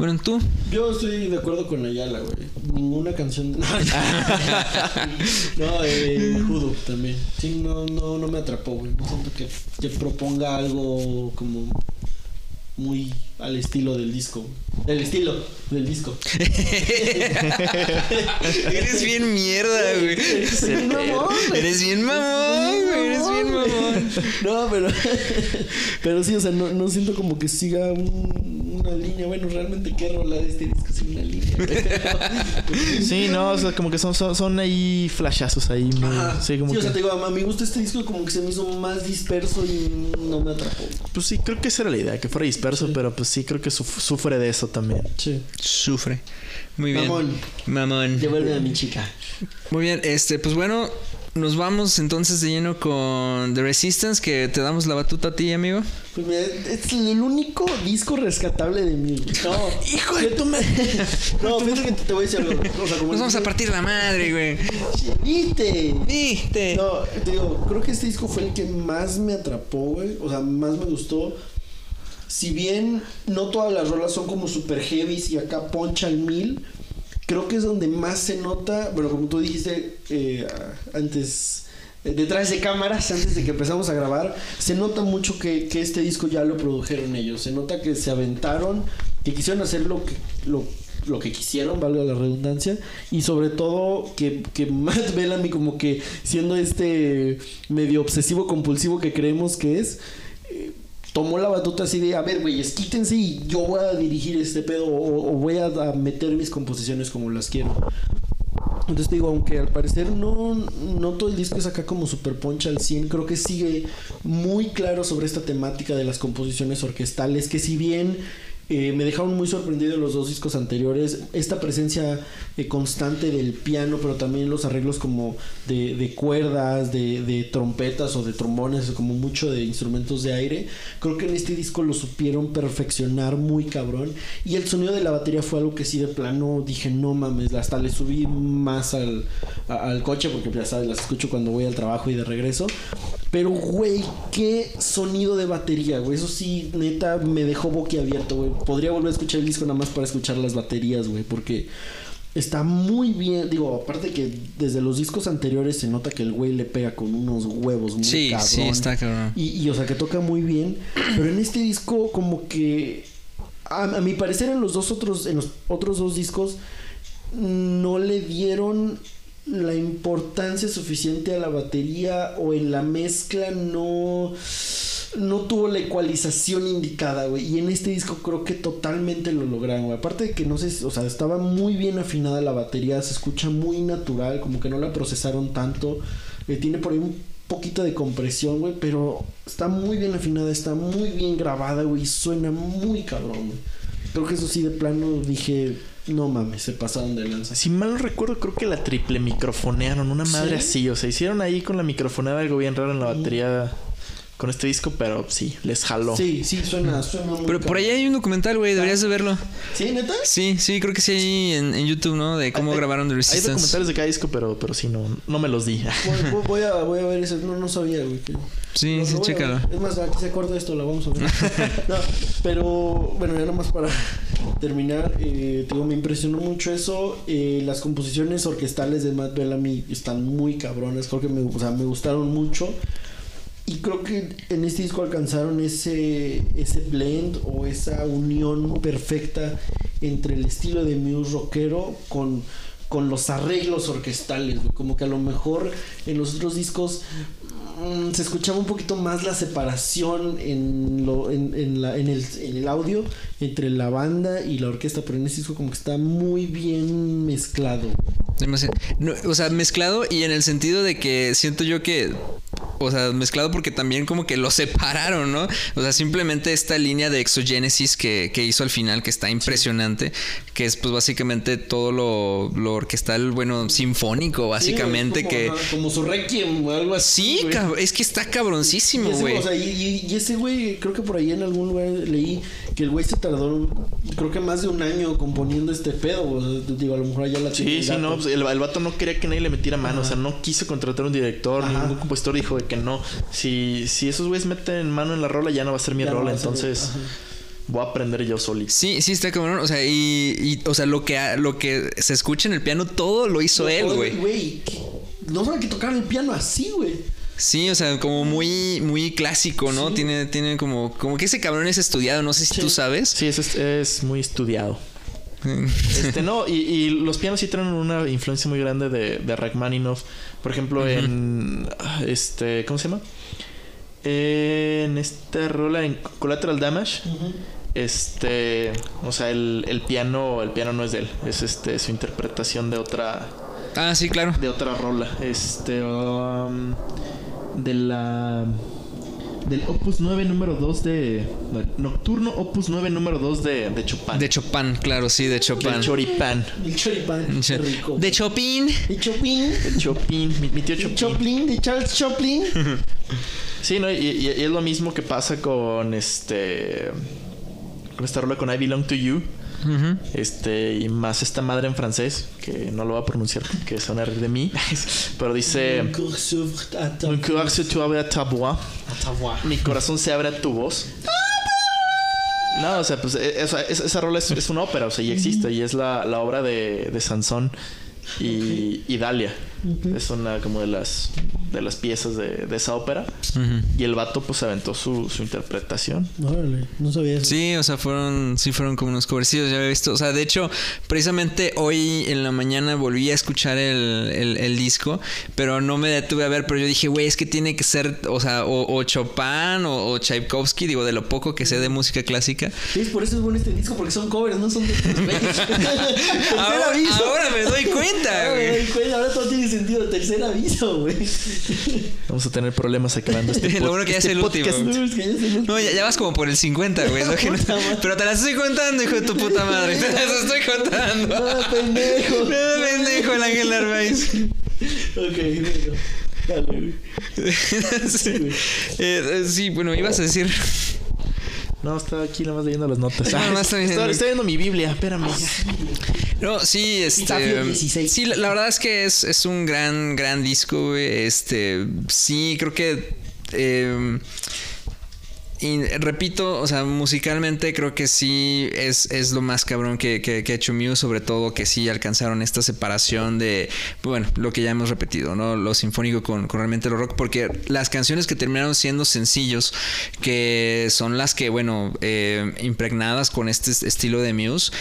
Bueno, tú. Yo estoy de acuerdo con Ayala, güey. Ninguna canción. no, eh, Judo también. Sí, no, no, no me atrapó, güey. No siento que, que proponga algo como muy al estilo del disco. El estilo del disco. Eres bien mierda, güey. Eres bien mamón, güey. Eres bien mamón, güey. Eres bien mamón. No, pero. Pero sí, o sea, no, no siento como que siga un- una línea. Bueno, realmente, ¿qué rola de este disco sigue una línea? Sí, no, o sea, como que son, son, son ahí flashazos ahí. Muy, sí, como Sí, o que- sea, te digo, a a mi gusto este disco como que se me hizo más disperso y no me atrapó. Pues sí, creo que esa era la idea, que fuera disperso, Sí. pero pues sí, creo que suf- sufre de eso también. Sí. Sufre. Muy bien. Mamón. Mamón. Devuelve a mi chica. Muy bien, este, pues bueno, nos vamos entonces de lleno con The Resistance, que te damos la batuta a ti, amigo. Pues mira, es el único disco rescatable de mí. No, Hijo de tu madre. no, fíjate que te voy a decir algo. O sea, como Nos vamos a partir la madre, güey. ¿Viste? ¿Viste? No, te digo, creo que este disco fue el que más me atrapó, güey. O sea, más me gustó. Si bien no todas las rolas son como super heavy y acá poncha al mil, creo que es donde más se nota, bueno, como tú dijiste eh, antes, eh, detrás de cámaras, antes de que empezamos a grabar, se nota mucho que, este disco ya lo produjeron ellos. Se nota que se aventaron, que quisieron hacer lo que, lo, que quisieron, valga la redundancia, y sobre todo que, que Matt Bellamy como que siendo este medio obsesivo compulsivo que creemos que es, tomó la batuta así de, a ver, güeyes, quítense y yo voy a dirigir este pedo o, voy a, a meter mis composiciones como las quiero. Entonces te digo, aunque al parecer no, no todo el disco es acá como super poncha al 100, creo que sigue muy claro sobre esta temática de las composiciones orquestales, que si bien eh, me dejaron muy sorprendido los dos discos anteriores. Esta presencia eh, constante del piano, pero también los arreglos como de, de cuerdas, de, trompetas o de trombones, como mucho de instrumentos de aire. Creo que en este disco lo supieron perfeccionar muy cabrón. Y el sonido de la batería fue algo que sí de plano dije, no mames, hasta le subí más al, al coche, porque ya sabes, las escucho cuando voy al trabajo y de regreso. Pero, güey, qué sonido de batería, güey. Eso sí, neta, me dejó boquiabierto, güey. Podría volver a escuchar el disco nada más para escuchar las baterías, güey. Porque está muy bien. Digo, aparte que desde los discos anteriores se nota que el güey le pega con unos huevos muy sí, cabrón. Sí, está cabrón. Y, y, o sea, que toca muy bien. Pero en este disco, como que. A, a mi parecer, en los dos otros. En los otros dos discos. No le dieron la importancia suficiente a la batería o en la mezcla no no tuvo la ecualización indicada, güey. Y en este disco creo que totalmente lo lograron, güey. Aparte de que no sé, o sea, estaba muy bien afinada la batería, se escucha muy natural, como que no la procesaron tanto. Eh, tiene por ahí un poquito de compresión, güey, pero está muy bien afinada, está muy bien grabada, güey, suena muy cabrón, güey. Creo que eso sí de plano dije, no mames, se pasaron de lanza. Si mal no recuerdo, creo que la triple microfonearon, una madre ¿Sí? así, o sea, hicieron ahí con la microfoneada algo bien raro en la batería con este disco, pero sí, les jaló. Sí, sí, suena, suena muy Pero por ahí hay un documental, güey, deberías de verlo. ¿Sí, neta? Sí, sí, creo que sí hay en, en YouTube, ¿no? De cómo Hay- grabaron The Hay Resistance. documentales de cada disco, pero, pero sí, no, no me los di. Voy, voy- voy a, voy a ver ese. No, no sabía, güey. Sí, Lo- sí, lo chécalo. ver. Es más, aquí se corta esto, la vamos a ver. no, pero bueno, ya nomás para terminar, eh, digo, me impresionó mucho eso. Eh, las composiciones orquestales de Matt Bellamy están muy cabronas. Creo que me, o sea, me gustaron mucho. Y creo que en este disco alcanzaron ese, ese blend o esa unión perfecta entre el estilo de Muse rockero con, con los arreglos orquestales, güey. Como que a lo mejor en los otros discos mm, se escuchaba un poquito más la separación en, lo, en, el, audio entre la banda y la orquesta, pero en este disco como que está muy bien mezclado. O sea, mezclado y en el sentido de que siento yo que. O sea, mezclado porque también como que lo separaron, ¿no? O sea, simplemente esta línea de exogénesis que, que hizo al final, que está impresionante, que es pues básicamente todo lo, lo orquestal, bueno, sinfónico, básicamente, Sí, es que... como, ajá, como su requiem o algo así. Sí, güey. es que está cabroncísimo, Y ese, güey. o sea, y, y- y ese güey, creo que por ahí en algún lugar leí que el güey se tardó, creo que más de un año componiendo este pedo. o sea, digo, a lo mejor allá la Sí, sí, no, pues el, el vato no quería que nadie le metiera mano, Ajá. o sea, no quiso contratar un director, Ajá. ningún compositor dijo de que no. Si, si esos güeyes meten mano en la rola, ya no va a ser mi Ya rola, entonces voy a aprender yo solito. Sí, sí, está cabrón. O sea, y, y, o sea, lo que, lo que se escucha en el piano, todo lo hizo él, güey. Güey, no saben que tocar el piano así, güey. Sí, o sea, como muy, muy clásico, ¿no? Sí. Tiene, tiene como, como que ese cabrón es estudiado, no sé si Sí. tú sabes. Sí, eso es, es muy estudiado. Este, no, y, y los pianos sí traen una influencia muy grande de, de Rachmaninoff. Por ejemplo, en. Este. ¿Cómo se llama? En esta rola, en Collateral Damage. Este. O sea, el, el piano. El piano no es de él. Es este su interpretación de otra. Ah, sí, claro. De otra rola. Este. um, de la. Del Opus 9 número 2 de. Nocturno Opus 9 número 2 de, de Chopin. De Chopin, claro, sí, de Chopin. Del Choripán. El choripán, qué rico. De Chopin. De Chopin. El Chopin. Mi, mi tío De Chopin. Choplin, de Charles Choplin. Sí, ¿no? Y, y- y es lo mismo que pasa con este. Con esta rola con I Belong to You. Este, y más esta madre en francés, que no lo voy a pronunciar porque se van a reír de mí. Pero dice. Mi corazón se abre a tu voz. No, o sea, pues e- esa, esa, esa rola es, es una ópera, o sea, y existe, y es la, la obra de, de Sansón y, y Dalia. Es una como de las de las piezas de, de esa ópera. Y el vato pues aventó su, su interpretación. Órale, no sabía eso. Sí, o sea, fueron, sí fueron como unos covercidos, ya había visto. O sea, de hecho, precisamente hoy en la mañana volví a escuchar el, el- el disco, pero no me detuve a ver, pero yo dije, güey, es que tiene que ser, o sea, o, o Chopin o, o Tchaikovsky, digo, de lo poco que sé de música clásica. Sí, por eso es bueno este disco, porque son covers, no son de Ahora, ahora me doy cuenta, Ahora güey. cuenta, ahora todo tiene sentido. Tercer aviso, güey. Vamos a tener problemas acabando este Lo pod- bueno que ya es este el último. podcast. No, es que ya se lo- No, ya, ya vas como por el 50, güey. lo no-. Pero te las estoy contando, hijo de tu puta madre. Te las estoy contando. No, pendejo. No, pendejo, el Ángel Narváez. Ok, bueno. Dale, güey. sí. Eh, eh, sí, bueno, ibas a decir. No, estaba aquí nada más leyendo las notas. Ah, más estoy estoy, viendo- estoy viendo mi Biblia, espérame. No, sí, este. 16. Sí, la, la verdad es que es, es un gran, gran disco, güey. Este. Sí, creo que. eh, y repito, o sea, musicalmente creo que sí es, es lo más cabrón que, que, que ha hecho Muse, sobre todo que sí alcanzaron esta separación de, bueno, lo que ya hemos repetido, ¿no? Lo sinfónico con, con realmente lo rock, porque las canciones que terminaron siendo sencillos, que son las que, bueno, eh, impregnadas con este estilo de Muse,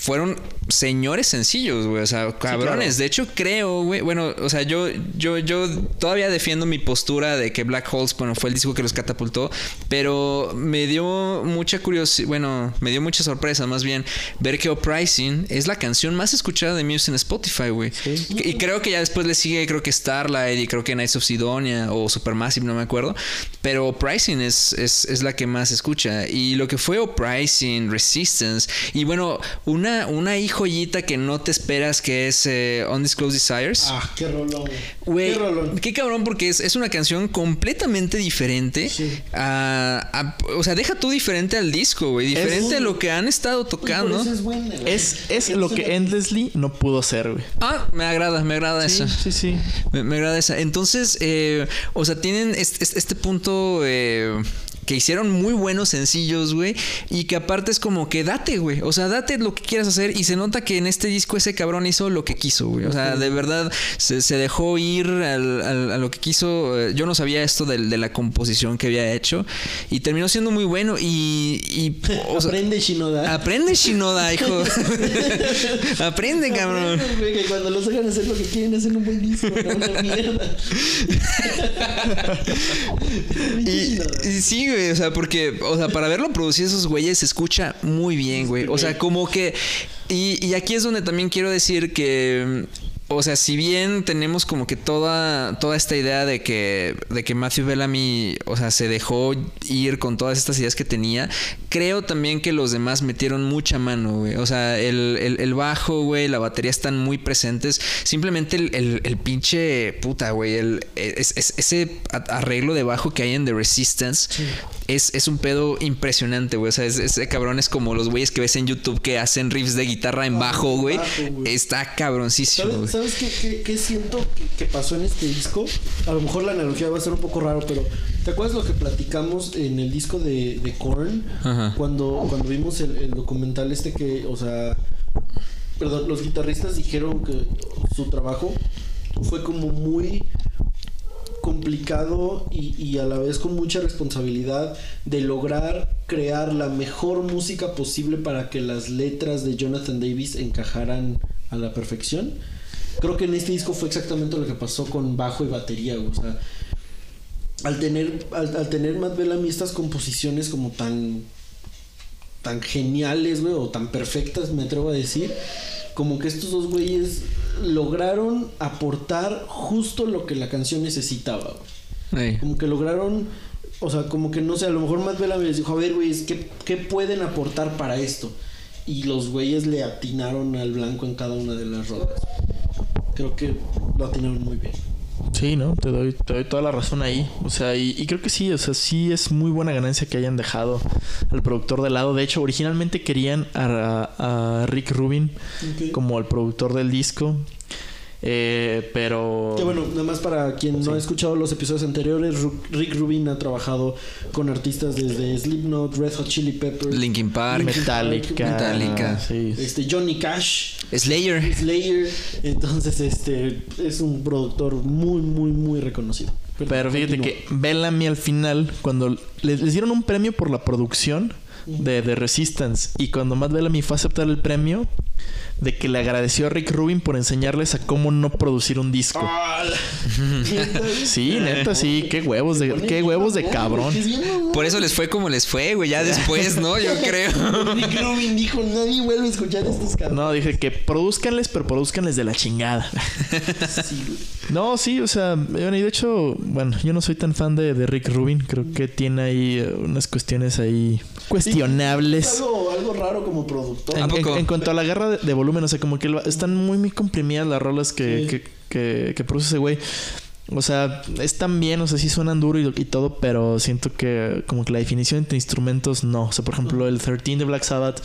fueron señores sencillos, güey. O sea, cabrones. claro. De hecho, creo, güey. Bueno, o sea, yo, yo, yo todavía defiendo mi postura de que Black Holes, bueno, fue el disco que los catapultó. Pero me dio mucha curiosidad. Bueno, me dio mucha sorpresa, más bien, ver que Uprising es la canción más escuchada de Muse en Spotify, güey. Y creo que ya después le sigue, creo que Starlight y creo que Knights of Sidonia o Supermassive, no me acuerdo. Pero Uprising es, es, es la que más escucha. Y lo que fue Uprising, Resistance. Y bueno, una, una ahí joyita que no te esperas que es eh, Undisclosed Desires. Ah, qué rolón, güey. Qué rolón. qué cabrón, porque es, es una canción completamente diferente. Sí. a- a- o sea, deja tú diferente al disco, güey. Diferente a lo que han estado tocando. es buena. Es, lo que Endlessly no pudo ser, güey. Ah, me agrada, me agrada Sí, eso. sí, sí. Me, me agrada esa. Entonces, eh, o sea, tienen este punto eh, que hicieron muy buenos sencillos, güey. Y que aparte es como que date, güey. O sea, date lo que quieras hacer. Y se nota que en este disco ese cabrón hizo lo que quiso, güey. O sea, de verdad se, se dejó ir al- al- a lo que quiso. Eh, Yo no sabía esto del- de, la composición que había hecho. Y terminó siendo muy bueno. Y. y o sea, Aprende, Shinoda. aprende, Shinoda, hijo. aprende, cabrón. Aprende, güey, que cuando los hagan hacer lo que quieren hacer un buen disco, no una mierda. Pinche Y, y sí, güey, o sea, porque, o sea, para verlo producir esos güeyes se escucha muy bien, güey. O sea, como que. Y, y aquí es donde también quiero decir que. O sea, si bien tenemos como que toda, toda esta idea de que, de que Matthew Bellamy, o sea, se dejó ir con todas estas ideas que tenía, creo también que los demás metieron mucha mano, güey. O sea, el, el- el bajo, güey, la batería están muy presentes. Simplemente el, el- pinche puta, güey, el, es- es- ese arreglo de bajo que hay en The Resistance es, es un pedo impresionante, güey. O sea, es- ese cabrón es como los güeyes que ves en YouTube que hacen riffs de guitarra en bajo, güey. bajo, güey. Está cabroncísimo, ¿Sabes, güey. ¿Sabes qué, qué- qué siento que, que pasó en este disco? A lo mejor la analogía va a ser un poco raro, pero ¿te acuerdas lo que platicamos en el disco de, de Korn? Ajá. Cuando, cuando vimos el, el documental este que, o sea, perdón, los guitarristas dijeron que su trabajo fue como muy complicado y, y a la vez con mucha responsabilidad de lograr crear la mejor música posible para que las letras de Jonathan Davis encajaran a la perfección. Creo que en este disco fue exactamente lo que pasó con bajo y batería, güey, o sea, al tener al, al tener Matt Bellamy estas composiciones como tan tan geniales, güey, o tan perfectas, me atrevo a decir, como que estos dos güeyes lograron aportar justo lo que la canción necesitaba, güey. Como que lograron, o sea, como que no sé, a lo mejor Matt Bellamy les dijo, a ver, güeyes, ¿qué, ¿qué pueden aportar para esto? Y los güeyes le atinaron al blanco en cada una de las rodas. Creo que lo atinaron muy bien. Sí, ¿no? Te doy, te doy toda la razón ahí. O sea, y, y creo que sí, o sea, sí es muy buena ganancia que hayan dejado al productor de lado. De hecho, originalmente querían a, a Rick Rubin como el productor del disco. Eh, pero. Que bueno, nada más para quien no ha escuchado los episodios anteriores, Rick Rubin ha trabajado con artistas desde Slipknot, Red Hot Chili Peppers, Linkin Park, Metallica. Metallica. Sí. este Johnny Cash, Slayer. Slayer. Entonces, este es un productor muy, muy, muy reconocido. Pero fíjate que Bellamy al final, cuando les, les dieron un premio por la producción de, de Resistance, y cuando Matt Bellamy fue a aceptar el premio, de que le agradeció a Rick Rubin por enseñarles a cómo no producir un disco. Sí, neta, sí, qué huevos de, qué huevos de cabrón. Por eso les fue como les fue, güey. Ya después, ¿no? Yo creo. Rick Rubin dijo, nadie vuelve a escuchar estos cabrones. No, dije que produzcanles, pero produzcanles de la chingada. Sí, güey. No, sí, o sea, bueno, y de hecho, bueno, yo no soy tan fan de, de Rick Rubin. Creo que tiene ahí eh, unas cuestiones ahí Es cuestionables. algo, algo raro como productor. ¿A En, en cuanto a la guerra de, de volumen, o sea, como que están muy, muy comprimidas las rolas que, Sí. que, que, que produce ese güey. O sea, están bien, o sea, sí suenan duro y, y todo, pero siento que como que la definición entre instrumentos no. O sea, por ejemplo, el 13 de Black Sabbath,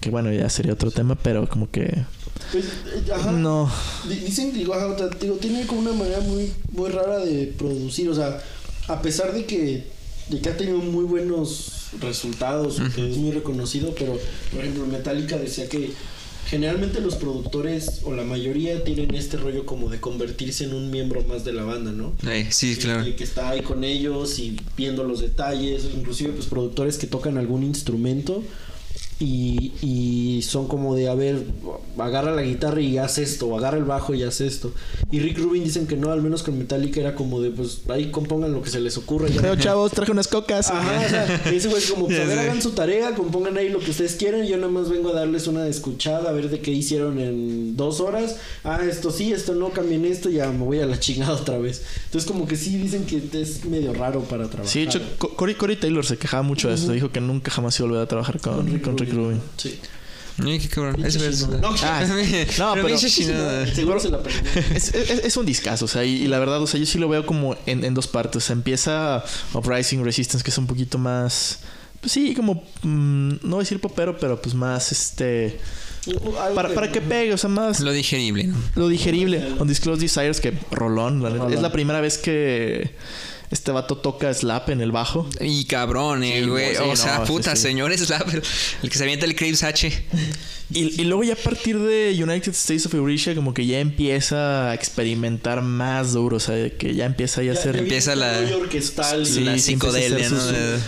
que bueno, ya sería otro tema, pero como que Pues, eh, ajá. no. Di- Dicen que digo, ajá, o sea, digo, tiene como una manera muy, muy rara de producir. O sea, a pesar de que, de que ha tenido muy buenos resultados, que es muy reconocido, pero por ejemplo, Metallica decía que generalmente los productores, o la mayoría, tienen este rollo como de convertirse en un miembro más de la banda, ¿no? Eh, sí, claro. que, que está ahí con ellos y viendo los detalles, inclusive pues productores que tocan algún instrumento y, y son como de, a ver, agarra la guitarra y haz esto, o agarra el bajo y haz esto. Y Rick Rubin dicen que no, al menos con Metallica era como de, pues ahí compongan lo que se les ocurra. Ya. Pero chavos, traje unas cocas. Ajá, o sea, ese güey como, pues, a Ya ver, sé. hagan su tarea, compongan ahí lo que ustedes quieran. Yo nada más vengo a darles una escuchada, a ver de qué hicieron en dos horas. Ah, esto sí, esto no, cambien esto, ya me voy a la chingada otra vez. Entonces, como que sí dicen que es medio raro para trabajar. Sí, de hecho, Co- Cory, Taylor se quejaba mucho de eso. Dijo que nunca jamás iba a volver a trabajar con, con Rick, Rubin. Sí. Ay, qué cabrón. Ese Pinche es. No, Ah, no, pero- pinche Shinoda. Seguro se la perdió. Es, es, es un discazo, o sea, y, y la verdad, o sea, yo sí lo veo como en, en dos partes. O sea, empieza Uprising Resistance, que es un poquito más. Pues sí, como. mm, no voy a decir popero, pero pues más este. Para, para que pegue, o sea, más Lo digerible, ¿no? lo digerible. Undisclosed Desires, que rolón, la neta. Rolón. Es la primera vez que este vato toca slap en el bajo. Y cabrón, eh, Sí, güey. sí, o sea, no, puta, sí. es la- el que se avienta el Craves H. Y, y luego ya a partir de United States of Eurasia como que ya empieza a experimentar más duro, o sea, que ya empieza ya a ser... Empieza la- orquestal. Sí, la psicodelia, ¿no? Eh,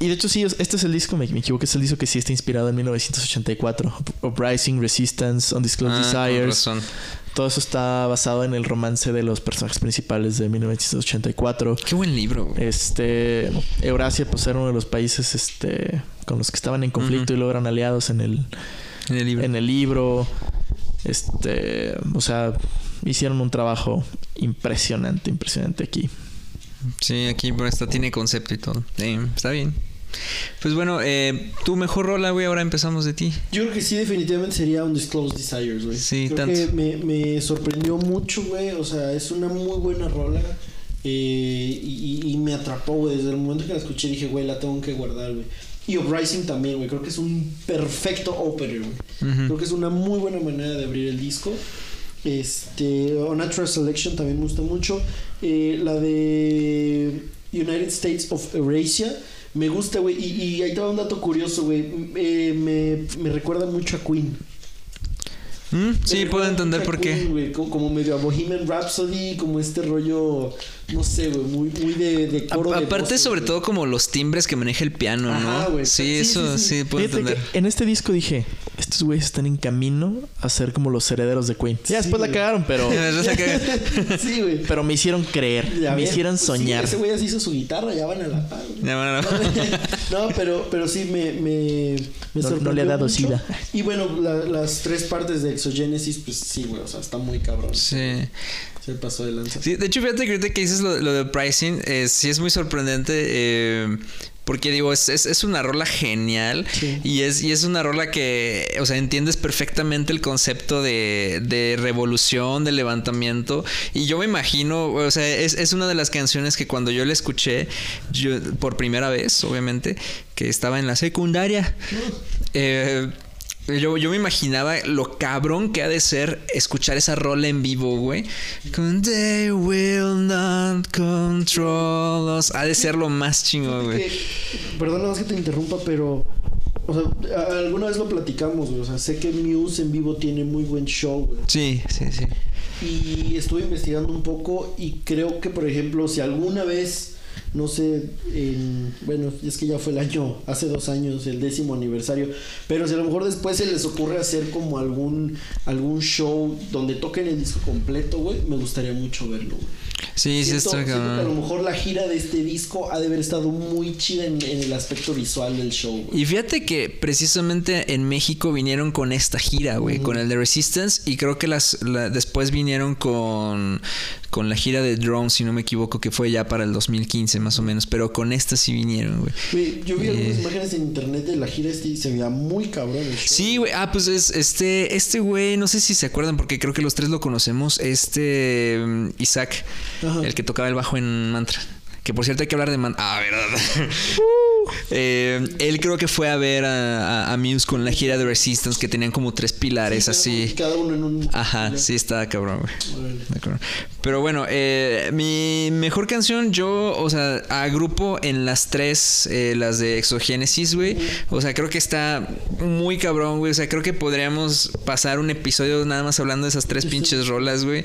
Y de hecho sí, este es el disco, me, me equivoqué, es el disco que sí está inspirado en 1984. Up- Uprising, Resistance, Undisclosed ah, con Desires. razón. Todo eso está basado en el romance de los personajes principales de 1984. Qué buen libro, güey. Este, Eurasia pues era uno de los países este, con los que estaban en conflicto y luego eran aliados en el, En el libro. en el libro. Este, o sea, hicieron un trabajo impresionante, impresionante aquí. Sí, aquí por esta tiene concepto y todo. Está bien. Pues bueno, eh, tu mejor rola, güey, ahora empezamos de ti. Yo creo que sí, definitivamente sería Undisclosed Desires, güey. Sí, creo tanto. que me, me sorprendió mucho, güey. O sea, es una muy buena rola. eh, y, me atrapó, güey. Desde el momento que la escuché dije, güey, la tengo que guardar, güey. Y Uprising también, güey. Creo que es un perfecto opener, güey. Creo que es una muy buena manera de abrir el disco. Este, Unnatural Selection también me gusta mucho. Eh, la de United States of Eurasia me gusta, güey. Y, y ahí te va un dato curioso, güey. Eh, me, me recuerda mucho a Queen. Mm, Sí, puedo entender por qué. Como, como medio a Bohemian Rhapsody, como este rollo, no sé, güey, muy, muy de, de A- coro de aparte, sobre todo como los timbres que maneja el piano, Ajá, ¿no? güey. Sí, Sí, eso sí, sí, sí. puedo Fíjate entender. en este disco dije, estos güeyes están en camino a ser como los herederos de Queen. Ya Sí, después la cagaron, pero, sí, güey. pero me hicieron creer, Ya me hicieron pues sí, soñar. ese güey así hizo su guitarra, ya van a la par. güey. Ya, bueno, no, pero, pero sí me, me, me No- le ha dado mucho. sida. Y bueno, la- las tres partes de Exogenesis, pues sí, güey, o sea, está muy cabrón. Sí. Se pasó de lanza. Sí, de hecho, fíjate que ahorita que dices lo, lo de pricing, eh, sí es muy sorprendente. eh, porque digo, es, es, es una rola genial. Sí. Y, es, y es una rola que, o sea, entiendes perfectamente el concepto de, de revolución, de levantamiento. Y yo me imagino, o sea, es, es una de las canciones que cuando yo la escuché, yo, por primera vez, obviamente, que estaba en la secundaria. eh, Yo, yo me imaginaba lo cabrón que ha de ser escuchar esa rola en vivo, güey. Con They will not control us. Ha de ser lo más chingón, güey. Que- Perdona más que te interrumpa, pero. O sea, alguna vez lo platicamos, güey. O sea, sé que Muse en vivo tiene muy buen show, güey. Sí, sí, sí. Y estuve investigando un poco y creo que, por ejemplo, si alguna vez, no sé, en- bueno, es que ya fue el año, hace dos años, el décimo aniversario, pero si a lo mejor después se les ocurre hacer como algún, algún show donde toquen el disco completo, güey, me gustaría mucho verlo, güey. Sí, sí, está siento que a lo mejor la gira de este disco ha de haber estado muy chida en, en el aspecto visual del show, güey. Y fíjate que precisamente en México vinieron con esta gira, güey, con el de Resistance y creo que las la- después vinieron con con la gira de Drone, si no me equivoco, que fue ya para el 2015 más o menos, pero con esta sí vinieron, güey. Yo vi Eh. algunas imágenes en internet de la gira este y se veía muy cabrón el show. Sí, güey. Ah, pues es este este güey, no sé si se acuerdan porque creo que los tres lo conocemos, este mm, Isaac, Ajá. el que tocaba el bajo en Mantra. Que por cierto hay que hablar de Mantra. Ah, verdad. Eh, él creo que fue a ver a, a- a Muse con la gira de Resistance que tenían como tres pilares Sí, así. Cada uno en un. Ajá, sí, está cabrón, güey. Pero bueno, eh, mi mejor canción, yo, o sea, agrupo en las tres, eh, las de Exogénesis, güey. O sea, creo que está muy cabrón, güey. O sea, creo que podríamos pasar un episodio nada más hablando de esas tres pinches rolas, güey.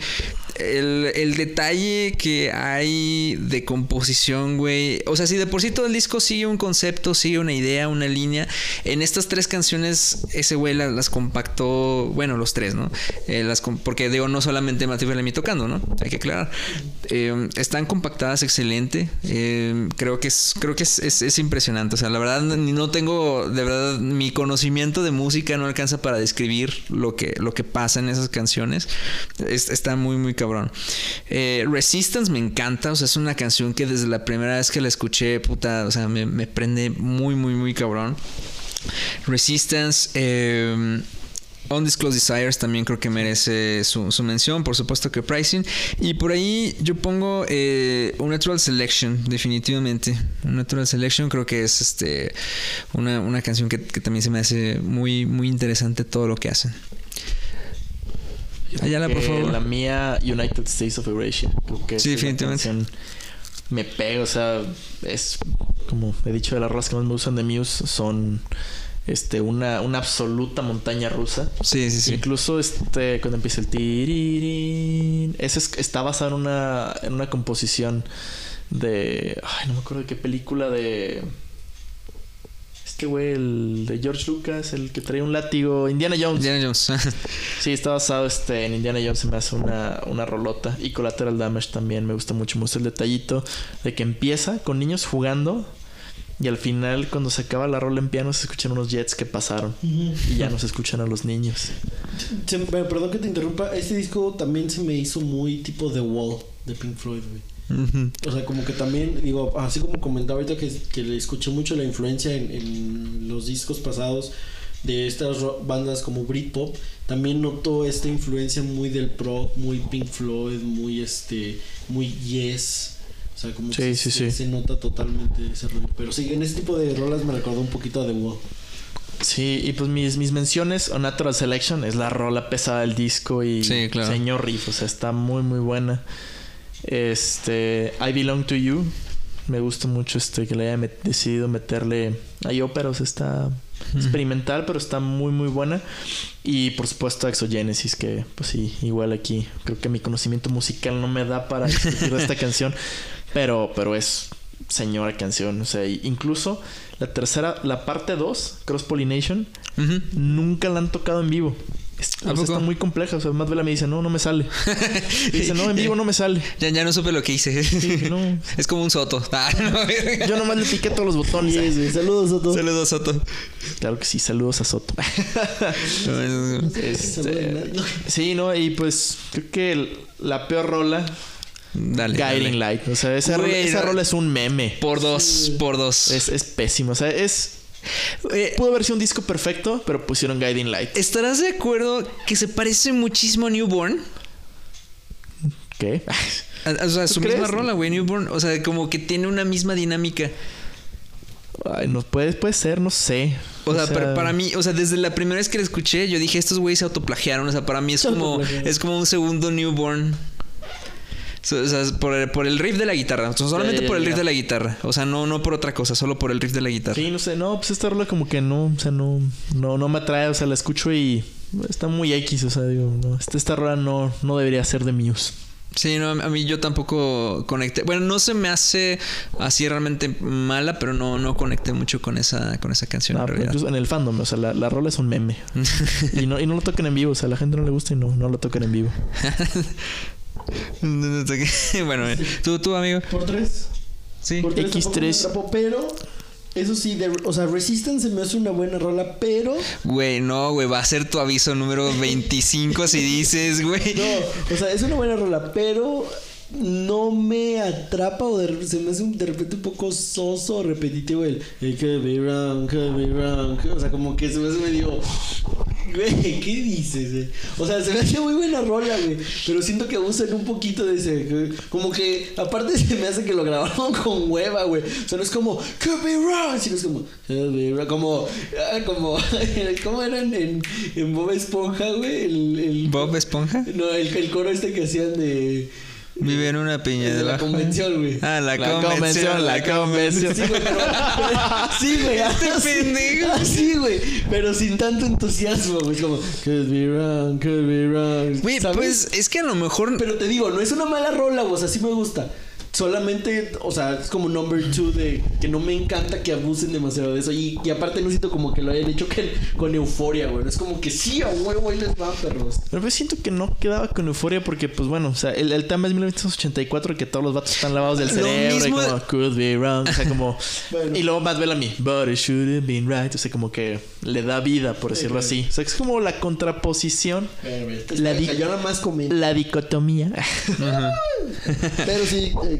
El, el detalle que hay de composición, güey. O sea, si de por sí todo el disco sigue un concepto, sigue una idea, una línea. En estas tres canciones, ese güey la- las, compactó. Bueno, los tres, ¿no? Eh, las porque digo, no solamente Matthew Bellamy tocando, ¿no? Hay que aclarar. Eh, están compactadas excelente. Eh, creo que es, creo que es, es- es impresionante. O sea, la verdad, ni- no tengo, de verdad, mi conocimiento de música no alcanza para describir lo que, lo que pasa en esas canciones. Es- está muy, muy cabrón. Eh, Resistance me encanta. O sea, es una canción que desde la primera vez que la escuché, puta, o sea, me, me prende muy, muy, muy cabrón. Resistance. eh, Undisclosed Desires también creo que merece su, su mención, por supuesto que Pricing. Y por ahí yo pongo eh, un Natural Selection, definitivamente. Un Natural Selection creo que es este una, una canción que, que también se me hace muy, muy interesante todo lo que hacen. Ayala, por favor. La mía, United States of Eurasia. Creo que Sí, definitivamente. Me pega, o sea, es como he dicho de las rolas que más me gustan de Muse, son este una, una absoluta montaña rusa. Sí, sí, sí. Incluso este cuando empieza el tirirín, ese es- está basado en una en una composición de ay, no me acuerdo de qué película de este güey el de George Lucas, el que traía un látigo, Indiana Jones. Indiana Jones. Sí, está basado este, en Indiana Jones, se me hace una, una rolota. Y Collateral Damage también me gusta mucho. Me gusta el detallito de que empieza con niños jugando. Y al final, cuando se acaba la rola en piano, se escuchan unos jets que pasaron. Y ya no se escuchan a los niños. Se- perdón que te interrumpa. Este disco también se me hizo muy tipo The Wall de Pink Floyd, güey. O sea, como que también, digo, así como comentaba ahorita que, que le escuché mucho la influencia en, en los discos pasados de estas bandas como Britpop, también noto esta influencia muy del prog, muy Pink Floyd, muy este, muy Yes. O sea, como Sí, que sí, se, sí. se nota totalmente ese rollo. Pero sí, en este tipo de rolas me recordó un poquito a The Wall. Sí, y pues mis, mis menciones, o Natural Selection, es la rola pesada del disco y Sí, claro. señor riff, o sea, está muy muy buena. Este, I Belong to You, me gusta mucho este que le haya met- decidido meterle hay óperas, está experimental, pero está muy muy buena. Y por supuesto Exogenesis, que pues sí, igual aquí creo que mi conocimiento musical no me da para discutir esta canción, pero pero es señora canción, o sea, incluso la tercera, la parte 2, Cross Pollination, nunca la han tocado en vivo. Es- ¿A o sea, está muy compleja. O sea, Matt Vela me dice, no, no me sale. Y dice, no, en vivo no me sale. Ya, ya no supe lo que hice. Sí, no. Es como un soto. Ah, no. Yo nomás le piqué todos los botones. Güey. Saludos a todos. Saludos, Soto. Claro que sí, saludos a Soto. Este. No. sí, no, y pues creo que la peor rola, Dale. Guiding dale. Light. O sea, esa, rola, Güey, esa no. rola es un meme. Por dos, por dos. Es, es pésimo. O sea, es. Eh, Pudo haber sido un disco perfecto, pero pusieron Guiding Light. ¿Estarás de acuerdo que se parece muchísimo a Newborn? ¿Qué? O sea, ¿Tú su crees? misma rola, güey, Newborn. O sea, como que tiene una misma dinámica. Ay, no puede, puede ser, no sé. O sea, O sea- para, para mí, o sea, desde la primera vez que la escuché, yo dije, estos güeyes se autoplagiaron. O sea, para mí es como, es como un segundo newborn. O sea, por el, por el riff de la guitarra. O sea, solamente ya, por el riff de la guitarra. O sea, no, no por otra cosa, solo por el riff de la guitarra. Sí, no sé, no, pues esta rola como que no, o sea, no, no, no me atrae, o sea, la escucho y está muy X, o sea, digo, no, esta, esta rola no, no debería ser de Muse. Sí, no, a mí yo tampoco conecté. Bueno, no se me hace así realmente mala, pero no, no conecté mucho con esa, con esa canción Ah, en pues, realidad. en el fandom, o sea, la, la rola es un meme. y, no, y no lo tocan en vivo, o sea, a la gente no le gusta y no, no lo tocan en vivo. bueno, tú, tú, amigo. Por tres. Sí. Por tres X3. tampoco me atrapó, pero. Eso sí, de- o sea, Resistance se me hace una buena rola, pero. Güey, no, güey, va a ser tu aviso número 25 si dices, güey. No, o sea, es una buena rola, pero no me atrapa o de, se me hace un- de repente un poco soso repetitivo el "It could be wrong, could be wrong", O sea, como que se me hace medio. Güey, ¿qué dices? eh? O sea, se me hace muy buena rola, güey. Pero siento que usan un poquito de ese. Como que, aparte, se me hace que lo grabaron con hueva, güey. O sea, no es como, could be wrong, sino es como, could be wrong. Como, ah, como, ¿cómo eran en, en Bob Esponja, güey? El, el, ¿Bob Esponja? no, el, el coro este que hacían de. Vive en una piña de la convención, güey. Ah, la, La convención, convención, la convención. Sí, güey, pero. sí, güey. Este pendejo. Así, güey. Pero sin tanto entusiasmo, güey. Es como, could be wrong, could be wrong. Güey, pues es que a lo mejor. Pero te digo, no es una mala rola, güey. O sea, sí me gusta. Solamente, o sea, es como number two de que no me encanta que abusen demasiado de eso. Y, y aparte no siento como que lo hayan hecho que- con euforia, güey. Es como que sí, a huevo, ahí les va, perros. Pero pues siento que no quedaba con euforia porque, pues bueno, o sea, el, el tema es 1984 que todos los vatos están lavados del cerebro mismo- y como, could be wrong, o sea, como... Bueno. Y luego Matt Bellamy, but it should have been right, o sea, como que le da vida, por decirlo así. O sea, es como la contraposición, La La di- yo nada más la dicotomía. Pero sí, eh,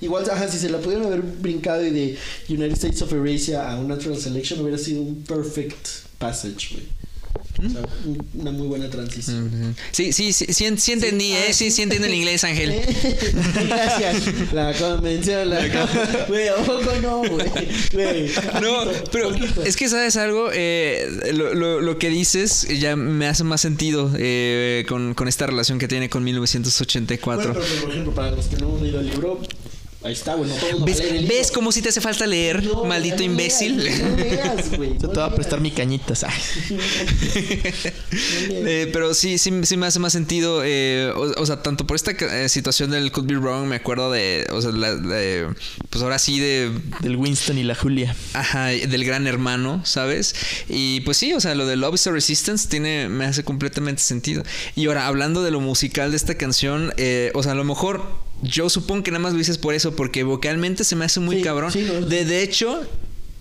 Igual, ajá, si se la pudieron haber brincado y de United States of Eurasia a un Natural Selection hubiera sido un perfect passage, güey. O sea, un- una muy buena transición. Sí, sí, sí, sí, sí entendí, ah, ¿eh? Sí, sí. sí entiendo el inglés, Ángel. Gracias. La convención, la. Güey, ¿a poco no, güey? No, pero poquito. es que sabes algo, Eh, lo, lo- lo que dices ya me hace más sentido eh, con, con esta relación que tiene con 1984. Bueno, pero por ejemplo, para los que no han leído el libro, ahí está, güey. No todo ¿Ves, leer el ¿Ves cómo si te hace falta leer, No, maldito no imbécil? leas, No leas, güey. Yo te voy a prestar mi cañitas. Ay. Eh, pero sí, sí, sí me hace más sentido. eh, o, o sea, tanto por esta eh, situación del Could Be Wrong, me acuerdo de. O sea, la- de- pues ahora sí de. Del Winston y la Julia. Ajá, del gran hermano, ¿sabes? Y pues sí, o sea, lo de Love is a Resistance tiene, me hace completamente sentido. Y ahora, hablando de lo musical de esta canción, eh, o sea, a lo mejor yo supongo que nada más lo dices por eso, porque vocalmente se me hace muy Sí, cabrón. sí, no, de, de hecho,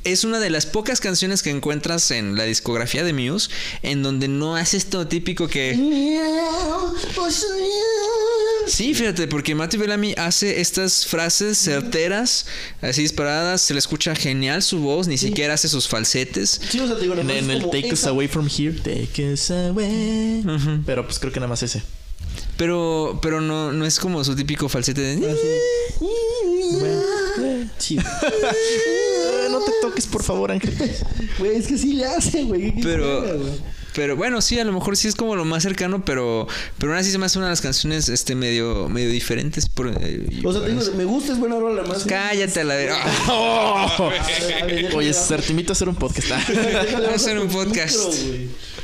es una de las pocas canciones que encuentras en la discografía de Muse en donde no hace esto típico que... Sí, fíjate, porque Matthew Bellamy hace estas frases certeras, así disparadas, se le escucha genial su voz, ni siquiera hace sus falsetes. Sí, o sea, te digo, En, en el Take Us Away From Here. Take Us Away. Pero pues creo que nada más ese. Pero, pero no, no es como su típico falsete de... Güey. Eh, no te toques, por favor, Ángel. Güey, es que sí le hace, güey. ¿qué quieres que haga, Pero, pero bueno, sí, a lo mejor sí es como lo más cercano, pero, pero aún así se me hace una de las canciones este medio, medio diferentes. Por, eh, O sea, te digo, me gusta, es buena rola, más. Cállate a la ver. Déjame Oye, César, te invito a hacer un podcast. Vamos a hacer un podcast.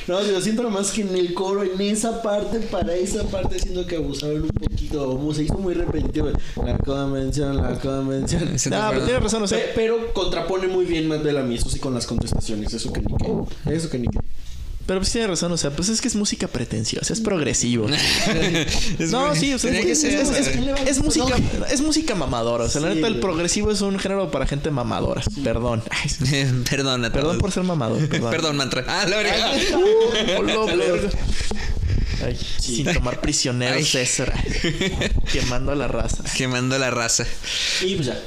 No, digo, siento nomás que en el coro, en esa parte, para esa parte, siento que abusaron un poquito. Como se hizo muy repetitivo. La convención, la convención. Es pero tienes razón, o sea. Pe- pero contrapone muy bien Matt Bellamy, eso sí, con las contestaciones. Eso que ni qué. Eso que ni qué. Pero pues tienes razón, o sea, pues es que es música pretenciosa, es progresivo. Es no, muy- sí, o sea, es, que es- ser, es- es- güey. es música, es música mamadora. O sea, la Sí, neta, el progresivo es un género para gente mamadora. Perdón. Perdón, a perdón por ser mamador. Perdón. Perdón, mantra. Ah, la verga. Ay, Sin tomar prisionero, Ay. César. Quemando a la raza. Quemando la raza. Y pues ya.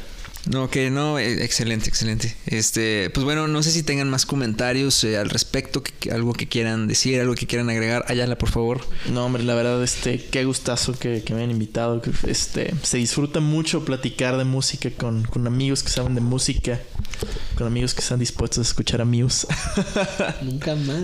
No, que no, eh, excelente, excelente. Este, pues bueno, no sé si tengan más comentarios eh, al respecto, que, que algo que quieran decir, algo que quieran agregar. Ayala, por favor. No, hombre, la verdad, este, qué gustazo que, que me hayan invitado. que, Este, se disfruta mucho platicar de música con, con amigos que saben de música, con amigos que están dispuestos a escuchar a Muse. Nunca más.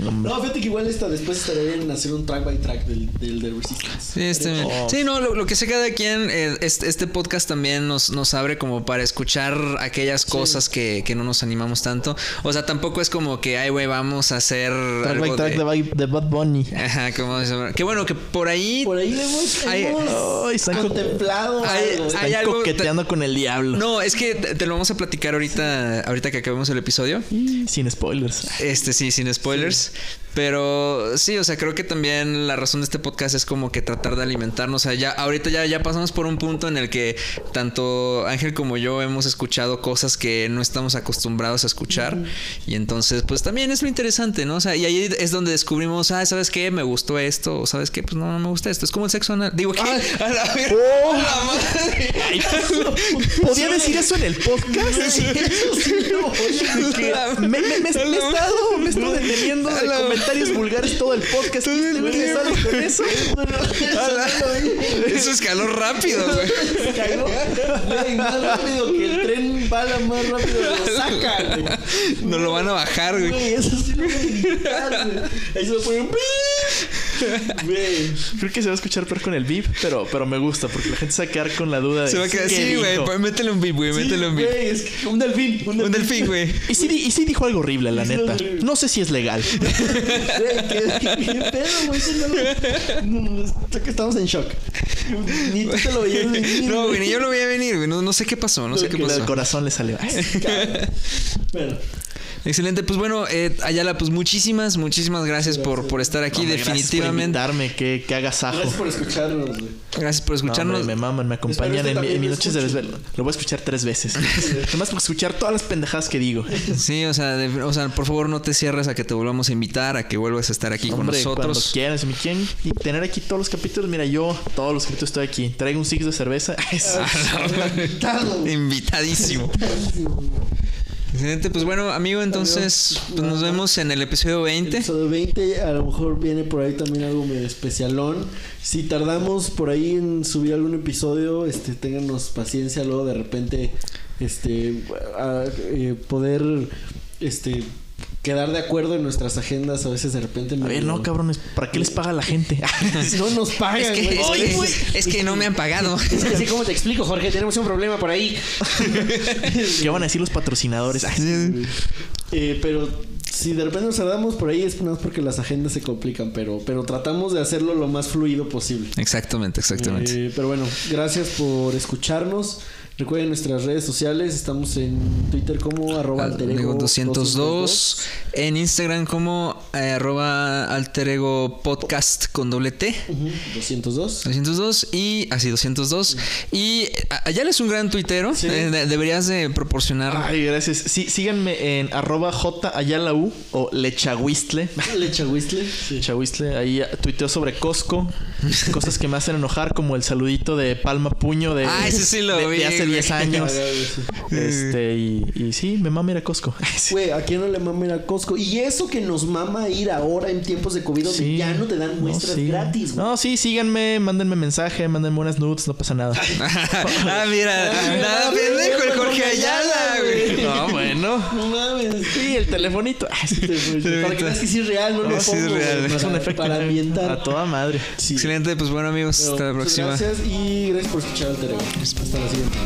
No, hombre. No, fíjate que igual esta después estaría bien hacer un track by track del, del de Resistance. Sí, este, Oh. sí, no, lo, lo que sé cada quien, eh, este, este podcast también nos, nos abre como para escuchar aquellas cosas que, que no nos animamos tanto. O sea, tampoco es como que, ay, güey, vamos a hacer Track algo by track de- de, Bad- de Bad Bunny. Ajá, como? Que bueno, que por ahí... Por ahí hemos, Ay, hemos ay, están algo. algo- coqueteando con el diablo. No, es que te te lo vamos a platicar ahorita, ahorita que acabemos el episodio. Sin spoilers. Este sí, sin spoilers. Pero sí, o sea, creo que también la razón de este podcast es como que tratar de alimentarnos. O sea, ya, ahorita ya, ya pasamos por un punto en el que tanto Ángel como yo hemos escuchado cosas que no estamos acostumbrados a escuchar. Y entonces, pues también es lo interesante, ¿no? O sea, y ahí es donde descubrimos, ah, ¿sabes qué? Me gustó esto. O ¿sabes qué? Pues no, no me gusta esto. Es como el sexo anal. Digo, ¿qué? A la Oh. a la madre. ¿Podía decir eso en el podcast? Que me, me, me, me he estado, me he estado deteniendo de comentarios vulgares todo el podcast. ¿Qué este güey me sale con eso? Eso escaló rápido, güey. Cagó. Güey, más rápido que el tren bala más rápido lo saca, güey. No lo van a bajar, güey. Güey, eso sí lo voy a gritar, güey. Ahí se lo ponen. Creo que se va a escuchar peor con el beep, pero, pero me gusta porque la gente se va a quedar con la duda de. Se va a quedar ¿qué así, güey. pues, Métele un beat, güey. Métele un Sí, güey, es que un delfín. Un Un delfín. güey. Y sí, y sí dijo algo horrible, la Sí, neta. No sé si es legal. Güey, que estamos en shock. Ni tú te lo veías venir. No, güey, ni yo lo voy a venir, güey. No, no sé qué pasó, no sé qué pasó. el corazón le salió. Bueno, Excelente, pues bueno, eh, Ayala, pues muchísimas, muchísimas gracias, por, por estar aquí, hombre, gracias por definitivamente. invitarme, que, que agasajo. gracias por escucharnos, güey. Gracias por No, escucharnos. hombre, me maman, me acompañan en, mi- en mis noches de desvelo. Lo voy a escuchar tres veces. Nomás por escuchar todas las pendejadas que digo. Sí, o sea, de- o sea, por favor no te cierres a que te volvamos a invitar, a que vuelvas a estar aquí con Hombre, cuando nosotros. quieran, si me quieren y tener aquí todos los capítulos, mira, yo todos los capítulos estoy aquí. Traigo un six de cerveza. Invitadísimo. Excelente, pues bueno, amigo, entonces pues nos vemos en el episodio 20. Episodio 20, a lo mejor viene por ahí también algo medio especialón. Si tardamos por ahí en subir algún episodio, este, ténganos paciencia, luego de repente, este, a- eh, poder, este, quedar de acuerdo en nuestras agendas, a veces de repente. A ver, no, cabrones, ¿para qué les paga la gente? No nos pagan, Es que, güey. es, Oye, que, güey. es que no me han pagado. Es que así como te explico, Jorge, tenemos un problema por ahí. ¿Qué van a decir los patrocinadores? Eh, pero si de repente nos tardamos por ahí es nada más porque las agendas se complican, pero, pero tratamos de hacerlo lo más fluido posible. Exactamente, exactamente. Eh, pero bueno, gracias por escucharnos. Recuerden nuestras redes sociales, estamos en Twitter como arroba alter ego Digo 202 en Instagram como eh, arroba alter ego podcast con doble T Ujú, 202. 202 y así 202 y allá es un gran tuitero Sí. Eh, de- deberías de proporcionar Ay, gracias. Sí, síganme en arroba J Ayala U o Lechahuistle. Lecha Whistle. Sí. Lechahuistle, ahí tuiteo sobre Costco. Cosas que me hacen enojar, como el saludito de palma puño de, Ah, ese sí lo de, de vi, hace. 10 años. Este, y, y sí, me mama ir a Costco. Güey, ¿a quién no le mama ir a Costco? Y eso que nos mama ir ahora en tiempos de COVID donde Sí. ya no te dan muestras sí. gratis, güey. No, sí, síganme, mándenme mensaje, mándenme unas nudes, no pasa nada. ah mira Ah, nada pendejo el Jorge Ayala güey. No, bueno. No mames. Sí, el telefonito. Sí. Para que veas que sí es real, no, No, lo sí pongo, es real. Es un efecto Para ambientar. a toda madre. Sí. excelente pues bueno amigos Pero, hasta la próxima Gracias y gracias por escuchar el Terego. Hasta la siguiente.